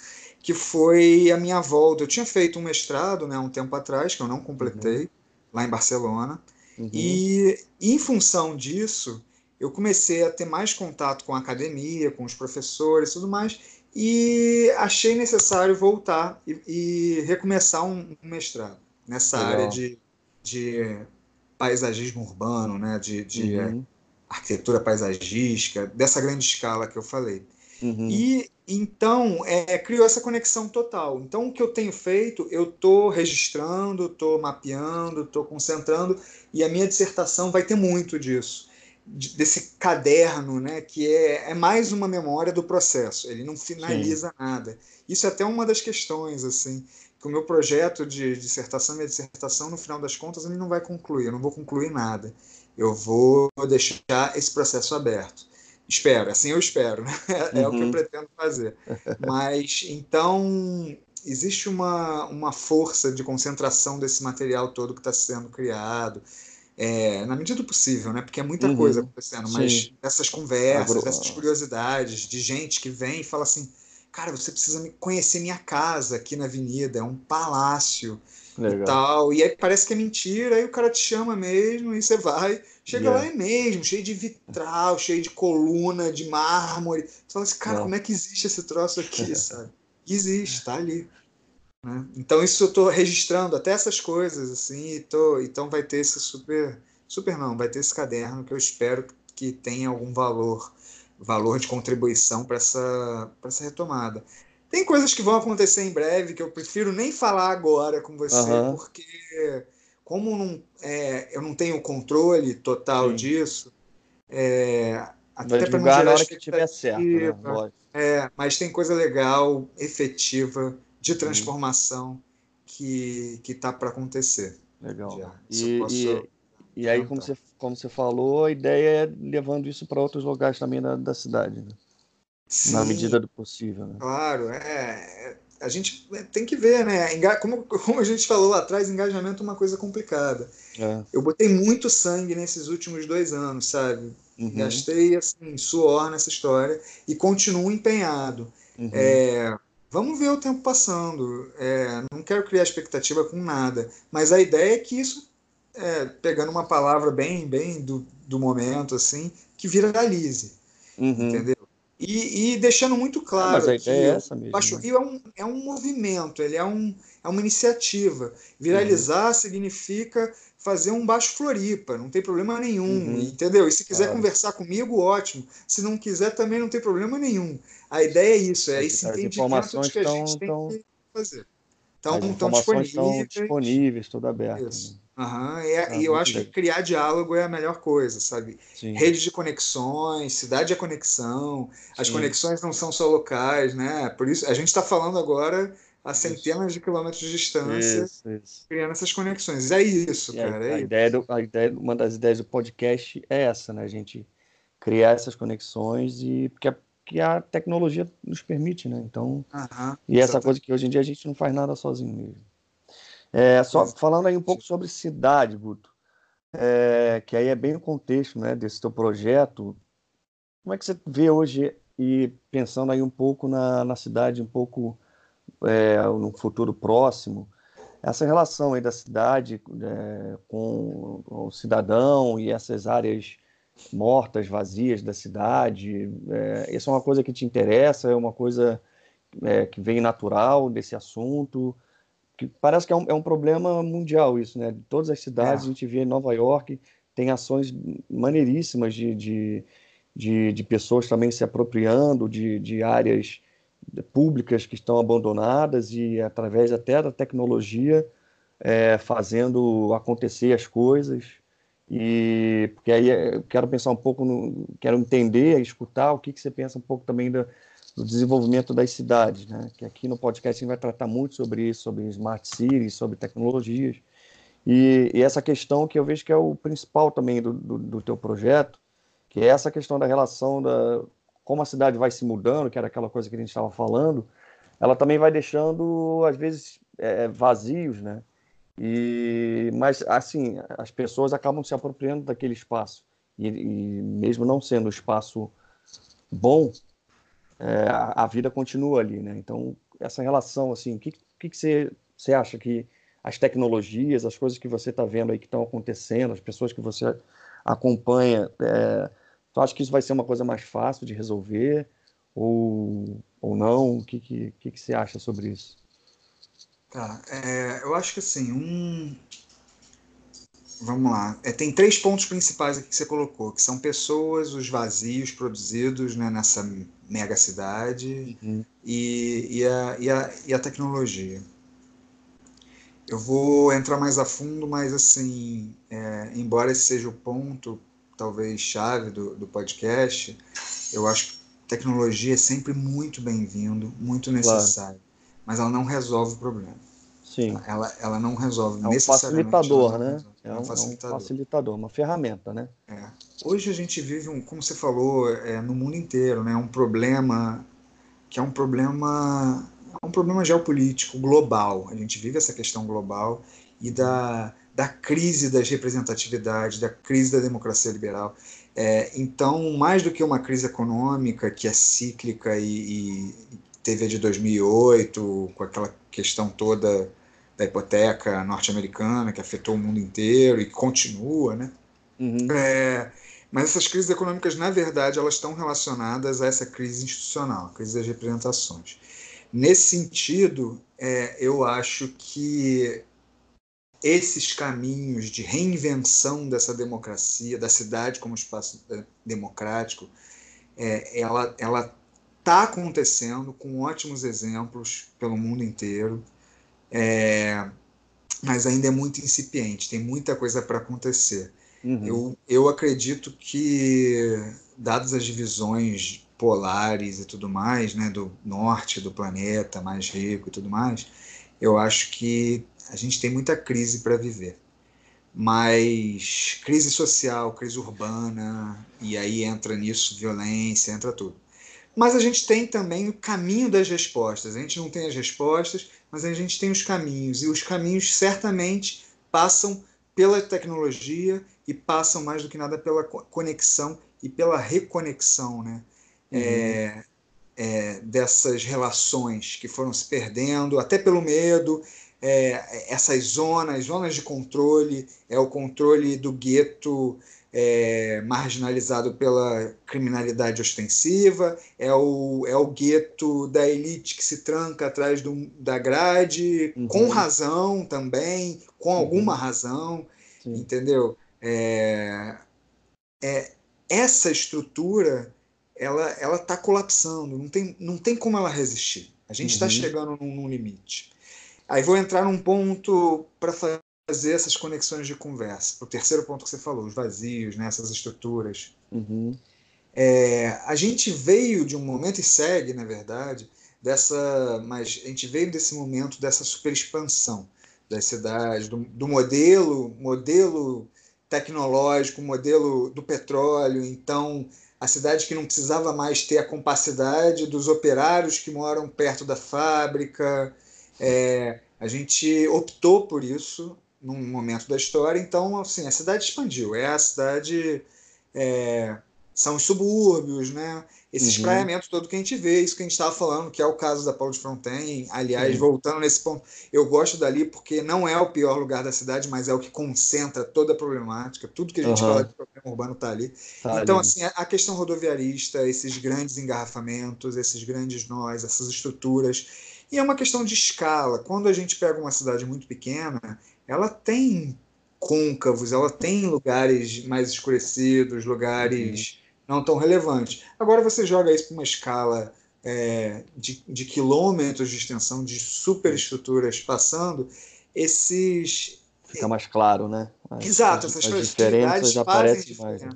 que foi a minha volta. Eu tinha feito um mestrado né, um tempo atrás, que eu não completei, uhum. lá em Barcelona. Uhum. E, em função disso, eu comecei a ter mais contato com a academia, com os professores e tudo mais. e achei necessário voltar e, e recomeçar um, um, mestrado nessa Legal. área de, de paisagismo urbano, né? de, de uhum. arquitetura paisagística, dessa grande escala que eu falei. Uhum. E então é, criou essa conexão total. Então o que eu tenho feito, eu estou registrando, estou mapeando, estou concentrando, e a minha dissertação vai ter muito disso desse caderno, né, que é, é mais uma memória do processo, ele não finaliza Sim. nada. Isso é até uma das questões, assim, que o meu projeto de dissertação, minha dissertação, no final das contas, ele não vai concluir, eu não vou concluir nada. Eu vou deixar esse processo aberto. Espero, assim eu espero, né? é uhum. o que eu uhum. pretendo fazer. Mas, então, existe uma, uma força de concentração desse material todo que está sendo criado, é, na medida do possível, né? Porque é muita uhum. coisa acontecendo, mas Sim. essas conversas, Agora... essas curiosidades de gente que vem e fala assim, cara, você precisa conhecer minha casa aqui na avenida, é um palácio Legal. e tal. E aí parece que é mentira, aí o cara te chama mesmo e você vai. Chega yeah. lá é mesmo, cheio de vitral, cheio de coluna, de mármore. Você fala assim, cara, como é que existe esse troço aqui, sabe? existe, tá ali. Né? Então isso eu estou registrando até essas coisas assim, e tô, então vai ter esse super, super não, vai ter esse caderno que eu espero que tenha algum valor, valor de contribuição para essa, essa retomada. Tem coisas que vão acontecer em breve que eu prefiro nem falar agora com você, uhum. porque como não, é, eu não tenho controle total Sim. disso, é, até para não gerar na hora que tiver certo. Né? É, mas tem coisa legal, efetiva, de transformação que que está para acontecer. Legal. Já. E, e, e, aí, como você, como você falou, a ideia é levando isso para outros lugares também da, da cidade, né? Sim, na medida do possível. Né? Claro, é, a gente tem que ver, né? Como, como a gente falou lá atrás, engajamento é uma coisa complicada. É. Eu botei muito sangue nesses últimos dois anos, sabe? Uhum. Gastei assim, suor nessa história e continuo empenhado. Uhum. É, Vamos ver o tempo passando. É, não quero criar expectativa com nada, mas a ideia é que isso, é, pegando uma palavra bem, bem do, do momento, assim, que viralize, uhum. entendeu? E, e, deixando muito claro ah, que é essa mesmo, o Baixo né? Rio é um, é um movimento, ele é, um, é uma iniciativa. Viralizar uhum. significa fazer um baixo Floripa, não tem problema nenhum, uhum. entendeu? E se quiser conversar comigo, ótimo. Se não quiser, também não tem problema nenhum. A ideia é isso, é esse entendimento que a gente tem que fazer. Então, estão disponíveis. Estão disponíveis, tudo aberto. Isso. Né? Uhum. E, é, e eu acho legal. que criar diálogo é a melhor coisa, sabe? Sim. Rede de conexões, cidade é conexão, as Sim. conexões não são só locais, né? Por isso, a gente está falando agora a centenas de quilômetros de distância, isso, isso. criando essas conexões. É isso, e cara. A, é a, isso. Ideia do, a ideia, uma das ideias do podcast é essa, né? A gente criar essas conexões e porque a, que a tecnologia nos permite, né? Então, e essa coisa que hoje em dia a gente não faz nada sozinho mesmo. É, só falando aí um pouco sobre cidade, Guto, é, que aí é bem o contexto, né, desse teu projeto. Como é que você vê hoje e pensando aí um pouco na, na cidade, um pouco é, no futuro próximo, essa relação aí da cidade é, com o cidadão e essas áreas mortas, vazias da cidade, é, isso é uma coisa que te interessa, é uma coisa é, que vem natural desse assunto, que parece que é um, é um problema mundial isso, né? Todas as cidades, é. a gente vê em Nova York, tem ações maneiríssimas de, de, de, de pessoas também se apropriando de, de áreas públicas que estão abandonadas e através até da tecnologia é, fazendo acontecer as coisas e porque aí eu quero pensar um pouco no, quero entender escutar o que, que você pensa um pouco também do, do desenvolvimento das cidades né que aqui no podcast a gente vai tratar muito sobre isso sobre smart cities sobre tecnologias e, e essa questão que eu vejo que é o principal também do, do, do teu projeto que é essa questão da relação da como a cidade vai se mudando, que era aquela coisa que a gente estava falando, ela também vai deixando, às vezes, é, vazios, né? E, mas, assim, as pessoas acabam se apropriando daquele espaço. E, e mesmo não sendo um espaço bom, é, a, vida continua ali, né? Então, essa relação, assim, o que, que, que você, você acha que as tecnologias, as coisas que você está vendo aí que estão acontecendo, as pessoas que você acompanha, é, Tu acha que isso vai ser uma coisa mais fácil de resolver? ou, ou não? O que, que, que, que você acha sobre isso? Tá, é, eu acho que assim, um. Vamos lá. É, tem três pontos principais aqui que você colocou, que são pessoas, os vazios produzidos né, nessa mega cidade uhum. e, e, a, e, a, e a tecnologia. Eu vou entrar mais a fundo, mas assim, é, embora esse seja o ponto, talvez chave do, do podcast, eu acho que tecnologia é sempre muito bem-vindo, muito necessário, claro. mas ela não resolve o problema. Sim. Ela, ela não resolve é um facilitador, né? É um, é um, facilitador. É facilitador, uma ferramenta, né? É. Hoje a gente vive, um, como você falou, é, no mundo inteiro, né? Um problema que é um problema é um problema geopolítico global. A gente vive essa questão global e da, da crise das representatividades, da crise da democracia liberal. É, então, mais do que uma crise econômica que é cíclica e, e teve a de 2008, com aquela questão toda da hipoteca norte-americana que afetou o mundo inteiro e continua, né? Uhum. É, mas essas crises econômicas, na verdade, elas estão relacionadas a essa crise institucional, a crise das representações. Nesse sentido, é, eu acho que esses caminhos de reinvenção dessa democracia, da cidade como espaço é, democrático, é, ela ela está acontecendo com ótimos exemplos pelo mundo inteiro, é, mas ainda é muito incipiente, tem muita coisa para acontecer. Uhum. Eu, eu acredito que, dadas as divisões polares e tudo mais, né, do norte do planeta mais rico e tudo mais, eu acho que a gente tem muita crise para viver. Mas crise social, crise urbana, e aí entra nisso violência, entra tudo. Mas a gente tem também o caminho das respostas. A gente não tem as respostas, mas a gente tem os caminhos. E os caminhos certamente passam pela tecnologia e passam mais do que nada pela conexão e pela reconexão, né? Uhum. É, é, dessas relações que foram se perdendo, até pelo medo, é, essas zonas, zonas de controle, é o controle do gueto é, marginalizado pela criminalidade ostensiva, é o, é o gueto da elite que se tranca atrás do, da grade, uhum. com razão também, com uhum. alguma razão, Sim. entendeu? É, é, essa estrutura ela ela está colapsando, não tem, não tem como ela resistir. A gente está uhum. chegando num, num, limite. Aí vou entrar num ponto para fazer essas conexões de conversa. O terceiro ponto que você falou, os vazios, né, essas estruturas. Uhum. É, a gente veio de um momento e segue, na verdade, dessa, mas a gente veio desse momento dessa super expansão das cidades, do, do modelo, modelo tecnológico, modelo do petróleo. Então a cidade que não precisava mais ter a capacidade dos operários que moram perto da fábrica. É, a gente optou por isso num momento da história, então assim a cidade expandiu. É a cidade é, são os subúrbios, né? esse uhum. espraiamento todo que a gente vê, isso que a gente estava falando, que é o caso da Paulo de Fronten. Aliás, uhum. voltando nesse ponto, eu gosto dali porque não é o pior lugar da cidade, mas é o que concentra toda a problemática, tudo que a gente uhum. fala de problema urbano está ali. Tá então, ali. assim, a questão rodoviarista, esses grandes engarrafamentos, esses grandes nós, essas estruturas. E é uma questão de escala. Quando a gente pega uma cidade muito pequena, ela tem côncavos, ela tem lugares mais escurecidos, lugares uhum não tão relevante. Agora você joga isso para uma escala é, de, de, quilômetros de extensão, de superestruturas passando, esses. Fica mais claro, né? As, Exato, essas as diferenças já aparecem mais. Né?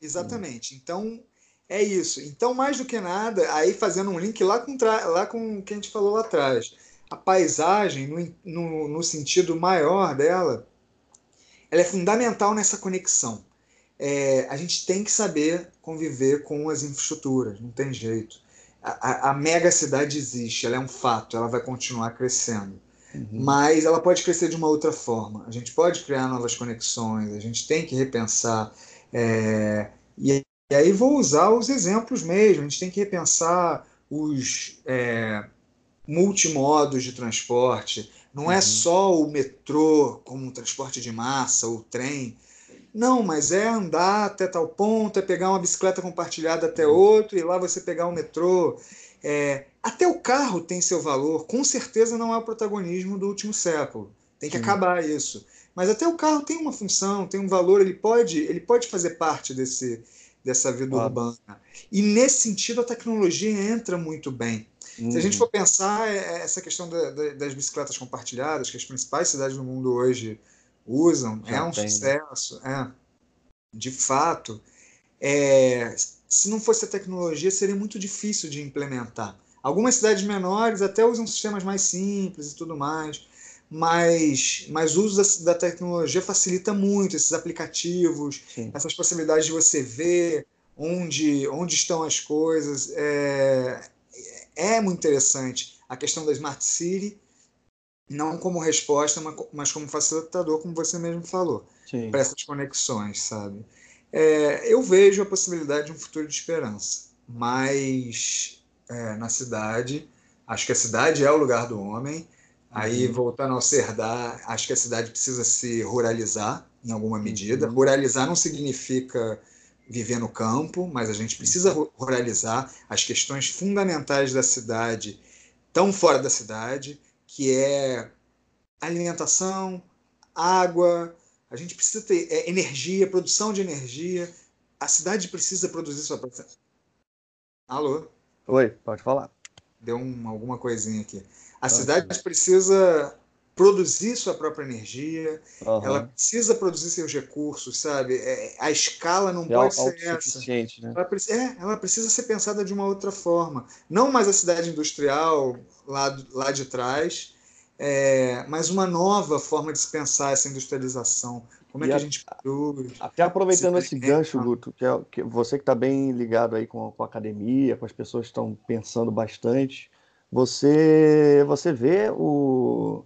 Exatamente. Então, é isso. Então, mais do que nada, aí fazendo um link lá com, lá com o que a gente falou lá atrás. A paisagem, no, no, no sentido maior dela, ela é fundamental nessa conexão é, a gente tem que saber conviver com as infraestruturas, não tem jeito. A, a, a, mega cidade existe, ela é um fato, ela vai continuar crescendo. Uhum. Mas ela pode crescer de uma outra forma. A gente pode criar novas conexões, a gente tem que repensar. É, e, e, aí vou usar os exemplos mesmo, a gente tem que repensar os é, multimodos de transporte. Não é uhum. é só o metrô como um transporte de massa, o trem Não, mas é andar até tal ponto, é pegar uma bicicleta compartilhada até outro, e lá você pegar o metrô. É, até o carro tem seu valor, com certeza não é o protagonismo do último século. Tem que Sim. acabar isso. Mas até o carro tem uma função, tem um valor, ele pode, ele pode fazer parte desse, dessa vida urbana. E nesse sentido a tecnologia entra muito bem. Uhum. Se a gente uhum. for pensar é, é, essa questão da, da, das bicicletas compartilhadas, que as principais cidades do mundo hoje usam, Já é um tem, né? sucesso. Né? É. De fato, é, se não fosse a tecnologia, seria muito difícil de implementar. Algumas cidades menores até usam sistemas mais simples e tudo mais, mas, mas o uso da, da tecnologia facilita muito esses aplicativos, Sim. essas possibilidades de você ver onde, onde estão as coisas. É, é muito interessante a questão da Smart City, não como resposta, mas como facilitador, como você mesmo falou, para essas conexões, sabe? É, eu vejo a possibilidade de um futuro de esperança, mas é, na cidade, acho que a cidade é o lugar do homem. Aí, uhum. voltando ao Cerdá, acho que a cidade precisa se ruralizar em alguma medida. Uhum. Ruralizar não significa viver no campo, mas a gente precisa ruralizar. As questões fundamentais da cidade estão fora da cidade, que é alimentação, água, a gente precisa ter é, energia, produção de energia. A cidade precisa produzir sua própria. Alô? Oi, pode falar. Deu um, alguma coisinha aqui. A cidade precisa produzir sua própria energia, uhum. ela precisa produzir seus recursos, sabe? É, a escala não é pode ser essa. Né? Ela, é, ela precisa ser pensada de uma outra forma. Não mais a cidade industrial lá, lá de trás, é, mas uma nova forma de se pensar essa industrialização. Como é e que a, a gente produz? Até aproveitando esse gancho, Guto, que, é, que você que está bem ligado aí com, com a academia, com as pessoas que estão pensando bastante, você, você vê o,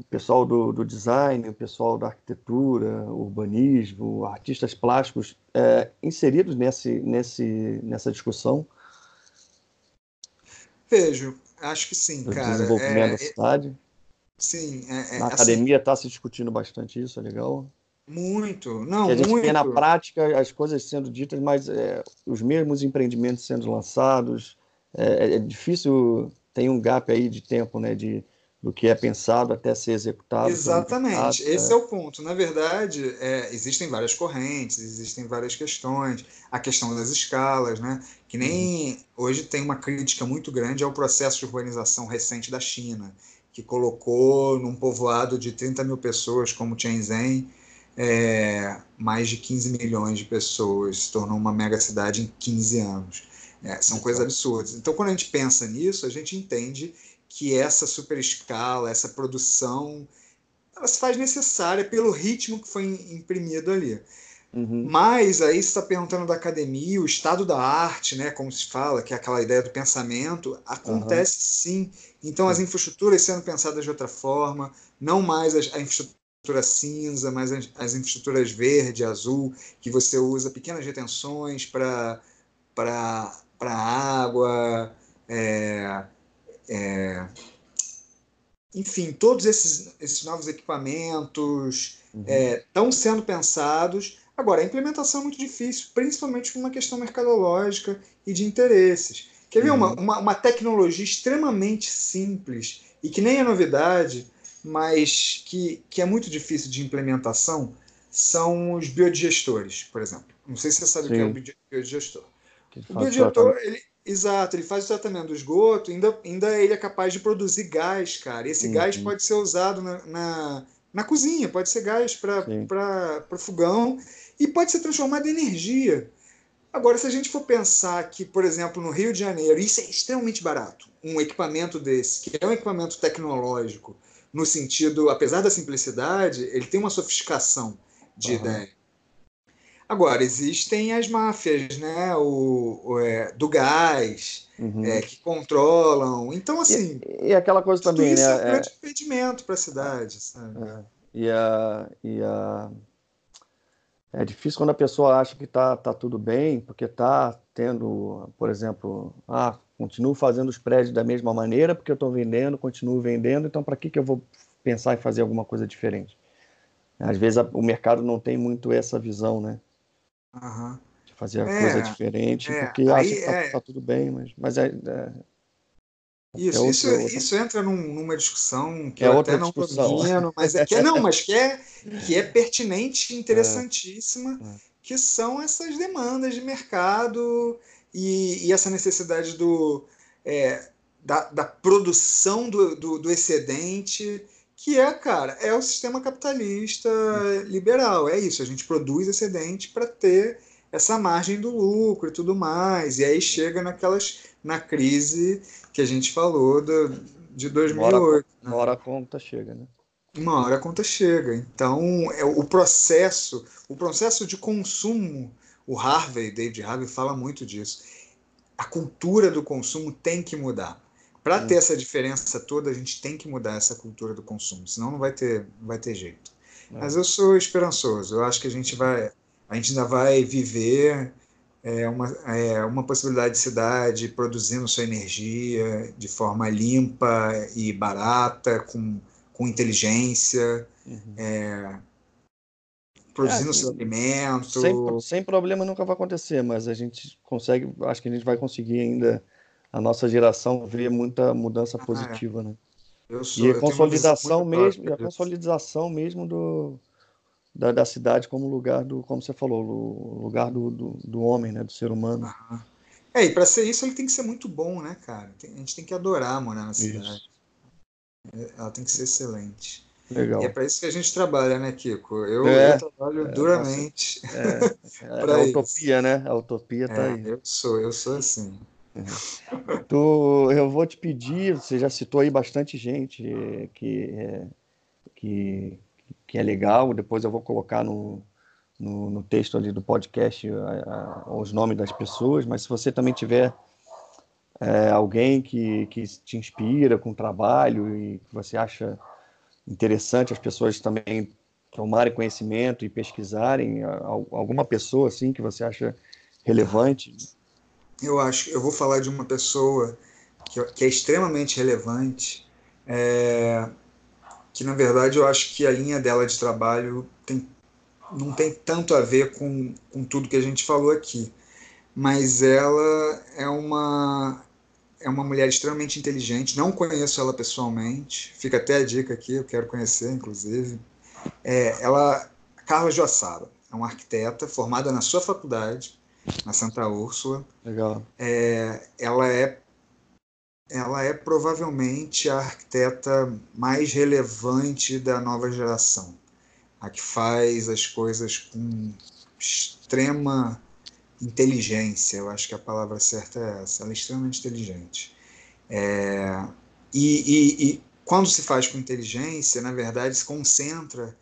o pessoal do, do, design, o pessoal da arquitetura, urbanismo, artistas plásticos é, inseridos nesse, nesse, nessa discussão? Vejo, acho que sim, do cara. Desenvolvimento é, da é, cidade. Sim, é, é na assim, academia está se discutindo bastante isso, é legal. Muito, não, que a gente muito. vê na prática as coisas sendo ditas, mas é, os mesmos empreendimentos sendo lançados. É, é, difícil, tem um gap aí de tempo, né, de do que é pensado até ser executado. Exatamente, esse é. é. o ponto. Na verdade, é, existem várias correntes, existem várias questões. A questão das escalas, né? que nem uhum. hoje tem uma crítica muito grande ao processo de urbanização recente da China, que colocou num povoado de 30 mil pessoas como Shenzhen é, mais de 15 milhões de pessoas, se tornou uma mega cidade em 15 anos. É, são coisas absurdas. Então, quando a gente pensa nisso, a gente entende que essa superescala, essa produção, ela se faz necessária pelo ritmo que foi imprimido ali. Uhum. Mas aí você está perguntando da academia, o estado da arte, né, como se fala, que é aquela ideia do pensamento, acontece uhum. sim. Então as infraestruturas sendo pensadas de outra forma, não mais a, a infraestrutura cinza, mas as, as, infraestruturas verde, azul, que você usa pequenas retenções para água, é, é, enfim, todos esses, esses novos equipamentos estão uhum. é, sendo pensados. Agora, a implementação é muito difícil, principalmente por uma questão mercadológica e de interesses. Quer ver uhum. uma, uma, uma, tecnologia extremamente simples e que nem é novidade, mas que, que é muito difícil de implementação? São os biodigestores, por exemplo. Não sei se você sabe Sim. o que é um biodigestor. O biodigestor, ele, Exato, ele faz o tratamento do esgoto, ainda, ainda ele é capaz de produzir gás, cara. Esse uhum. gás pode ser usado na, na, na cozinha, pode ser gás para fogão e pode ser transformado em energia. Agora, se a gente for pensar que, por exemplo, no Rio de Janeiro, isso é extremamente barato, um equipamento desse, que é um equipamento tecnológico, no sentido, apesar da simplicidade, ele tem uma sofisticação de uhum. ideia. Agora, existem as máfias, né? O, o é, do gás, uhum. é, que controlam. Então, assim. E, e aquela coisa também, isso né? É um grande é... impedimento para a cidade, sabe? É. E a. E a... É difícil quando a pessoa acha que está tá tudo bem, porque está tendo, por exemplo, ah, continuo fazendo os prédios da mesma maneira, porque eu estou vendendo, continuo vendendo, então para que, que eu vou pensar em fazer alguma coisa diferente? Às vezes a, o mercado não tem muito essa visão, né? Uhum. De fazer a é, coisa diferente, é, porque acha que tá, é... tá, tudo bem, mas, mas é, é. Isso, é isso, outra... isso entra num, numa discussão que é eu até não vendo, mas é que é, não, mas que é, que é pertinente interessantíssima, é. que são essas demandas de mercado e, e essa necessidade do, é, da, da, produção do, do, do, excedente, que é, cara, é o sistema capitalista liberal. É isso, a gente produz excedente para ter essa margem do lucro e tudo mais. E aí chega naquelas na crise que a gente falou do, de 2008. Uma hora, né? uma hora a conta chega, né? Uma hora a conta chega. Então, é o processo, o processo de consumo, o Harvey, David Harvey fala muito disso. A cultura do consumo tem que mudar. Para hum. ter essa diferença toda, a gente tem que mudar essa cultura do consumo, senão não vai ter, não vai ter jeito. É. Mas eu sou esperançoso. Eu acho que a gente vai, a gente ainda vai viver é uma, é uma possibilidade de cidade produzindo sua energia de forma limpa e barata, com, com inteligência, uhum. é, produzindo é, seu alimento. Sem, sem problema nunca vai acontecer, mas a gente consegue, acho que a gente vai conseguir ainda, a nossa geração, ver muita mudança ah, é. positiva, né? Sou, e a consolidação mesmo, a consolidação mesmo do, da, da, cidade como lugar do, como você falou, o lugar do, do, do homem, né, do ser humano. É, e para ser isso ele tem que ser muito bom, né, cara? Tem, a gente tem que adorar morar na cidade. Isso. É, ela tem que ser excelente. Legal. E é para isso que a gente trabalha, né, Kiko? Eu, é, eu trabalho é, duramente. É, é a utopia, né? A utopia tá é, aí. Eu sou, eu sou assim. Tu, eu vou te pedir, você já citou aí bastante gente que, é, que que é legal. Depois eu vou colocar no, no, no texto ali do podcast a, a, os nomes das pessoas. Mas se você também tiver é, alguém que, que te inspira com o trabalho e que você acha interessante as pessoas também tomarem conhecimento e pesquisarem alguma pessoa assim que você acha relevante? Eu acho, eu vou falar de uma pessoa que, que é extremamente relevante. É, que na verdade eu acho que a linha dela de trabalho tem, não tem tanto a ver com, com tudo que a gente falou aqui, mas ela é uma é uma mulher extremamente inteligente. Não conheço ela pessoalmente, fica até a dica aqui, eu quero conhecer, inclusive. É, ela, Carla Joassara, é uma arquiteta formada na sua faculdade, na Santa Úrsula. Legal. É, ela é ela é provavelmente a arquiteta mais relevante da nova geração, a que faz as coisas com extrema inteligência. Eu acho que a palavra certa é essa. Ela é extremamente inteligente. É, e, e, e quando se faz com inteligência, na verdade, se concentra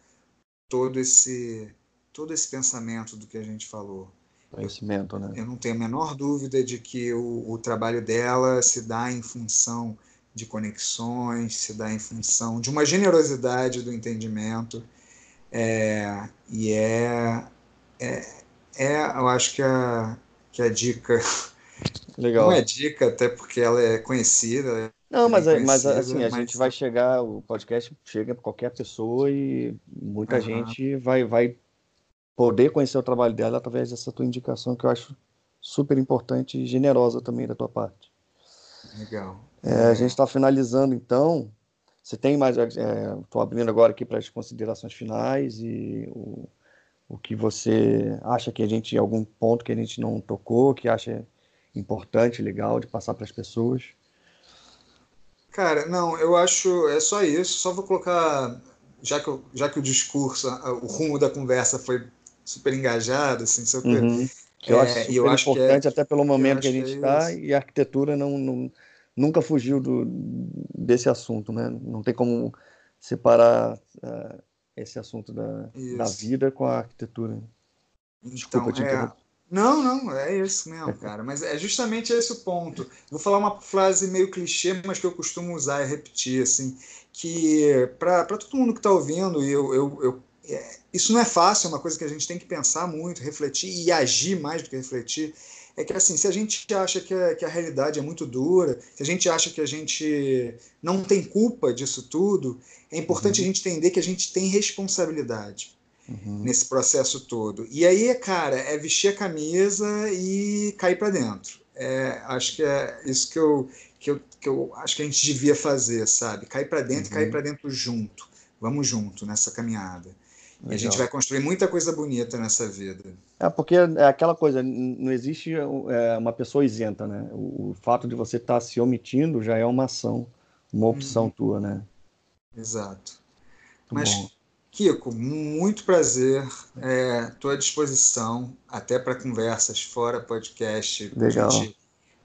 todo esse todo esse pensamento do que a gente falou conhecimento, né? Eu não tenho a menor dúvida de que o, o trabalho dela se dá em função de conexões, se dá em função de uma generosidade do entendimento. É, e é, é, é, eu acho que a, que a dica. Legal. Não é dica, até porque ela é conhecida. Não, mas, é, mas assim, a mas... gente vai chegar, o podcast chega para qualquer pessoa e muita uhum. gente vai, vai poder conhecer o trabalho dela através dessa tua indicação que eu acho super importante e generosa também da tua parte. Legal. É, a gente está finalizando então. Você tem mais? Estou é, abrindo agora aqui para as considerações finais e o, o que você acha que a gente, algum ponto que a gente não tocou, que acha importante, legal de passar para as pessoas. Cara, não, eu acho é só isso. Só vou colocar, já que, já que o discurso, o rumo da conversa foi super engajado, assim, super. Uhum. Eu acho super eu acho importante, é, até pelo momento que a gente está, é e a arquitetura não, não, nunca fugiu do, desse assunto, né? Não tem como separar uh, esse assunto da, da vida com a arquitetura. Desculpa então, te é... Não, não, é isso mesmo, cara. Mas é justamente esse o ponto. Vou falar uma frase meio clichê, mas que eu costumo usar e repetir, assim, que para todo mundo que está ouvindo, e eu, eu, eu é, isso não é fácil, é uma coisa que a gente tem que pensar muito, refletir e agir mais do que refletir. é que assim, se a gente acha que a, que a realidade é muito dura, se a gente acha que a gente não tem culpa disso tudo, é importante uhum. a gente entender que a gente tem responsabilidade uhum. nesse processo todo. E aí, cara, é vestir a camisa e cair para dentro. É, acho que é isso que eu, que, eu, que eu acho que a gente devia fazer, sabe? Cair para dentro uhum. e cair para dentro junto. Vamos junto nessa caminhada. Legal. E a gente vai construir muita coisa bonita nessa vida. É porque é aquela coisa, não existe é, uma pessoa isenta, né? O, o fato de você estar tá se omitindo já é uma ação, uma opção uhum. tua, né? Exato. Muito Mas, bom. Kiko, muito prazer. Estou é, à disposição até para conversas fora podcast. Legal.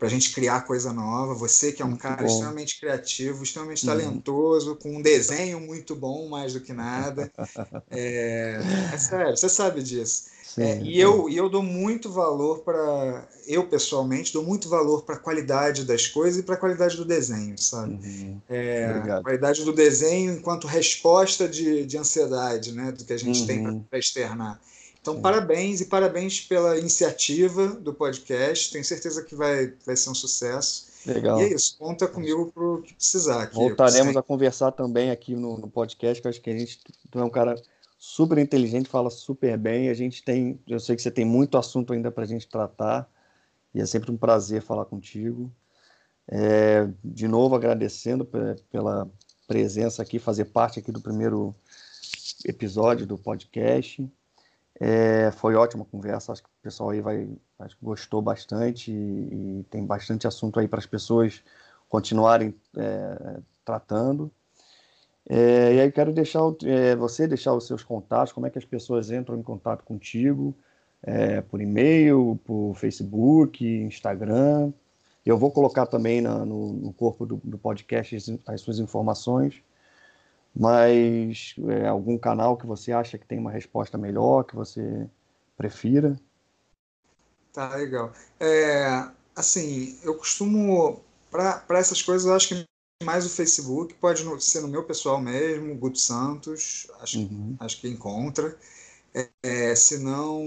Para a gente criar coisa nova. Você que é um muito cara bom. extremamente criativo, extremamente uhum. talentoso, com um desenho muito bom, mais do que nada. É, é sério, você sabe disso. Sim, é, e, eu, e eu dou muito valor para. Eu, pessoalmente, dou muito valor para a qualidade das coisas e para a qualidade do desenho, sabe? Uhum. É, a qualidade do desenho enquanto resposta de, de ansiedade, né? Do que a gente uhum. tem para externar. Então, Sim. parabéns e parabéns pela iniciativa do podcast. Tenho certeza que vai, vai ser um sucesso. Legal. E é isso, conta comigo para o que precisar. Aqui, Voltaremos a conversar também aqui no, no, podcast, que eu acho que a gente tu é um cara super inteligente, fala super bem. A gente tem, eu sei que você tem muito assunto ainda para a gente tratar, e é sempre um prazer falar contigo. É, de novo, agradecendo pela presença aqui, fazer parte aqui do primeiro episódio do podcast. É, foi ótima conversa, acho que o pessoal aí vai, acho que gostou bastante e, e tem bastante assunto aí para as pessoas continuarem é, tratando. É, e aí quero deixar é, você deixar os seus contatos, como é que as pessoas entram em contato contigo, é, por e-mail, por Facebook, Instagram. Eu vou colocar também na, no, no, corpo do, do podcast as, as suas informações mas é, algum canal que você acha que tem uma resposta melhor, que você prefira? Tá, legal. É, assim, eu costumo, para essas coisas, eu acho que mais o Facebook, pode ser no meu pessoal mesmo, Guto Santos, acho, uhum. acho que encontra. É, é, se não,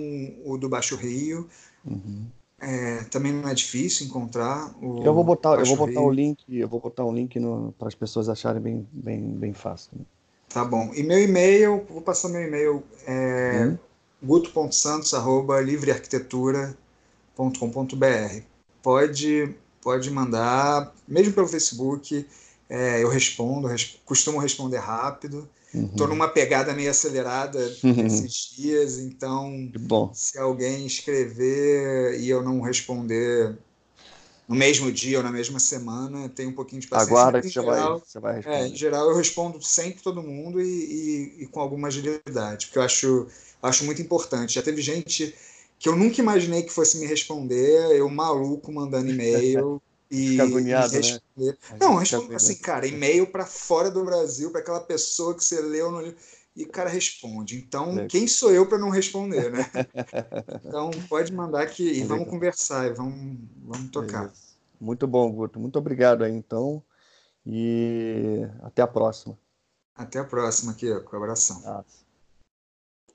o do Baixo Rio. Uhum. É, também não é difícil encontrar o. Eu vou botar, eu vou botar o link, eu vou botar o link para as pessoas acharem bem, bem, bem fácil. Né? Tá bom. E meu e-mail, vou passar meu e-mail, é hum. guto.santos@livrearquitetura.com.br. Pode, pode mandar, mesmo pelo Facebook, é, eu respondo, res, costumo responder rápido. Estou uhum. numa pegada meio acelerada uhum. esses dias, então se alguém escrever e eu não responder no mesmo dia ou na mesma semana, tem um pouquinho de paciência. Aguarda que você, geral, vai, você vai responder. É, em geral, eu respondo sempre todo mundo e, e, e, com alguma agilidade, porque eu acho, acho muito importante. Já teve gente que eu nunca imaginei que fosse me responder, eu maluco mandando e-mail. E, Fica agoniado, e responder. Né? Não, respondo assim, cara, e-mail para fora do Brasil, para aquela pessoa que você leu no livro. E o cara responde. Então, é. quem sou eu para não responder, né? então, pode mandar aqui e vamos conversar, e vamos, vamos tocar. Muito bom, Guto. Muito obrigado aí, então. E até a próxima. Até a próxima, Kiko. Abração. Nossa.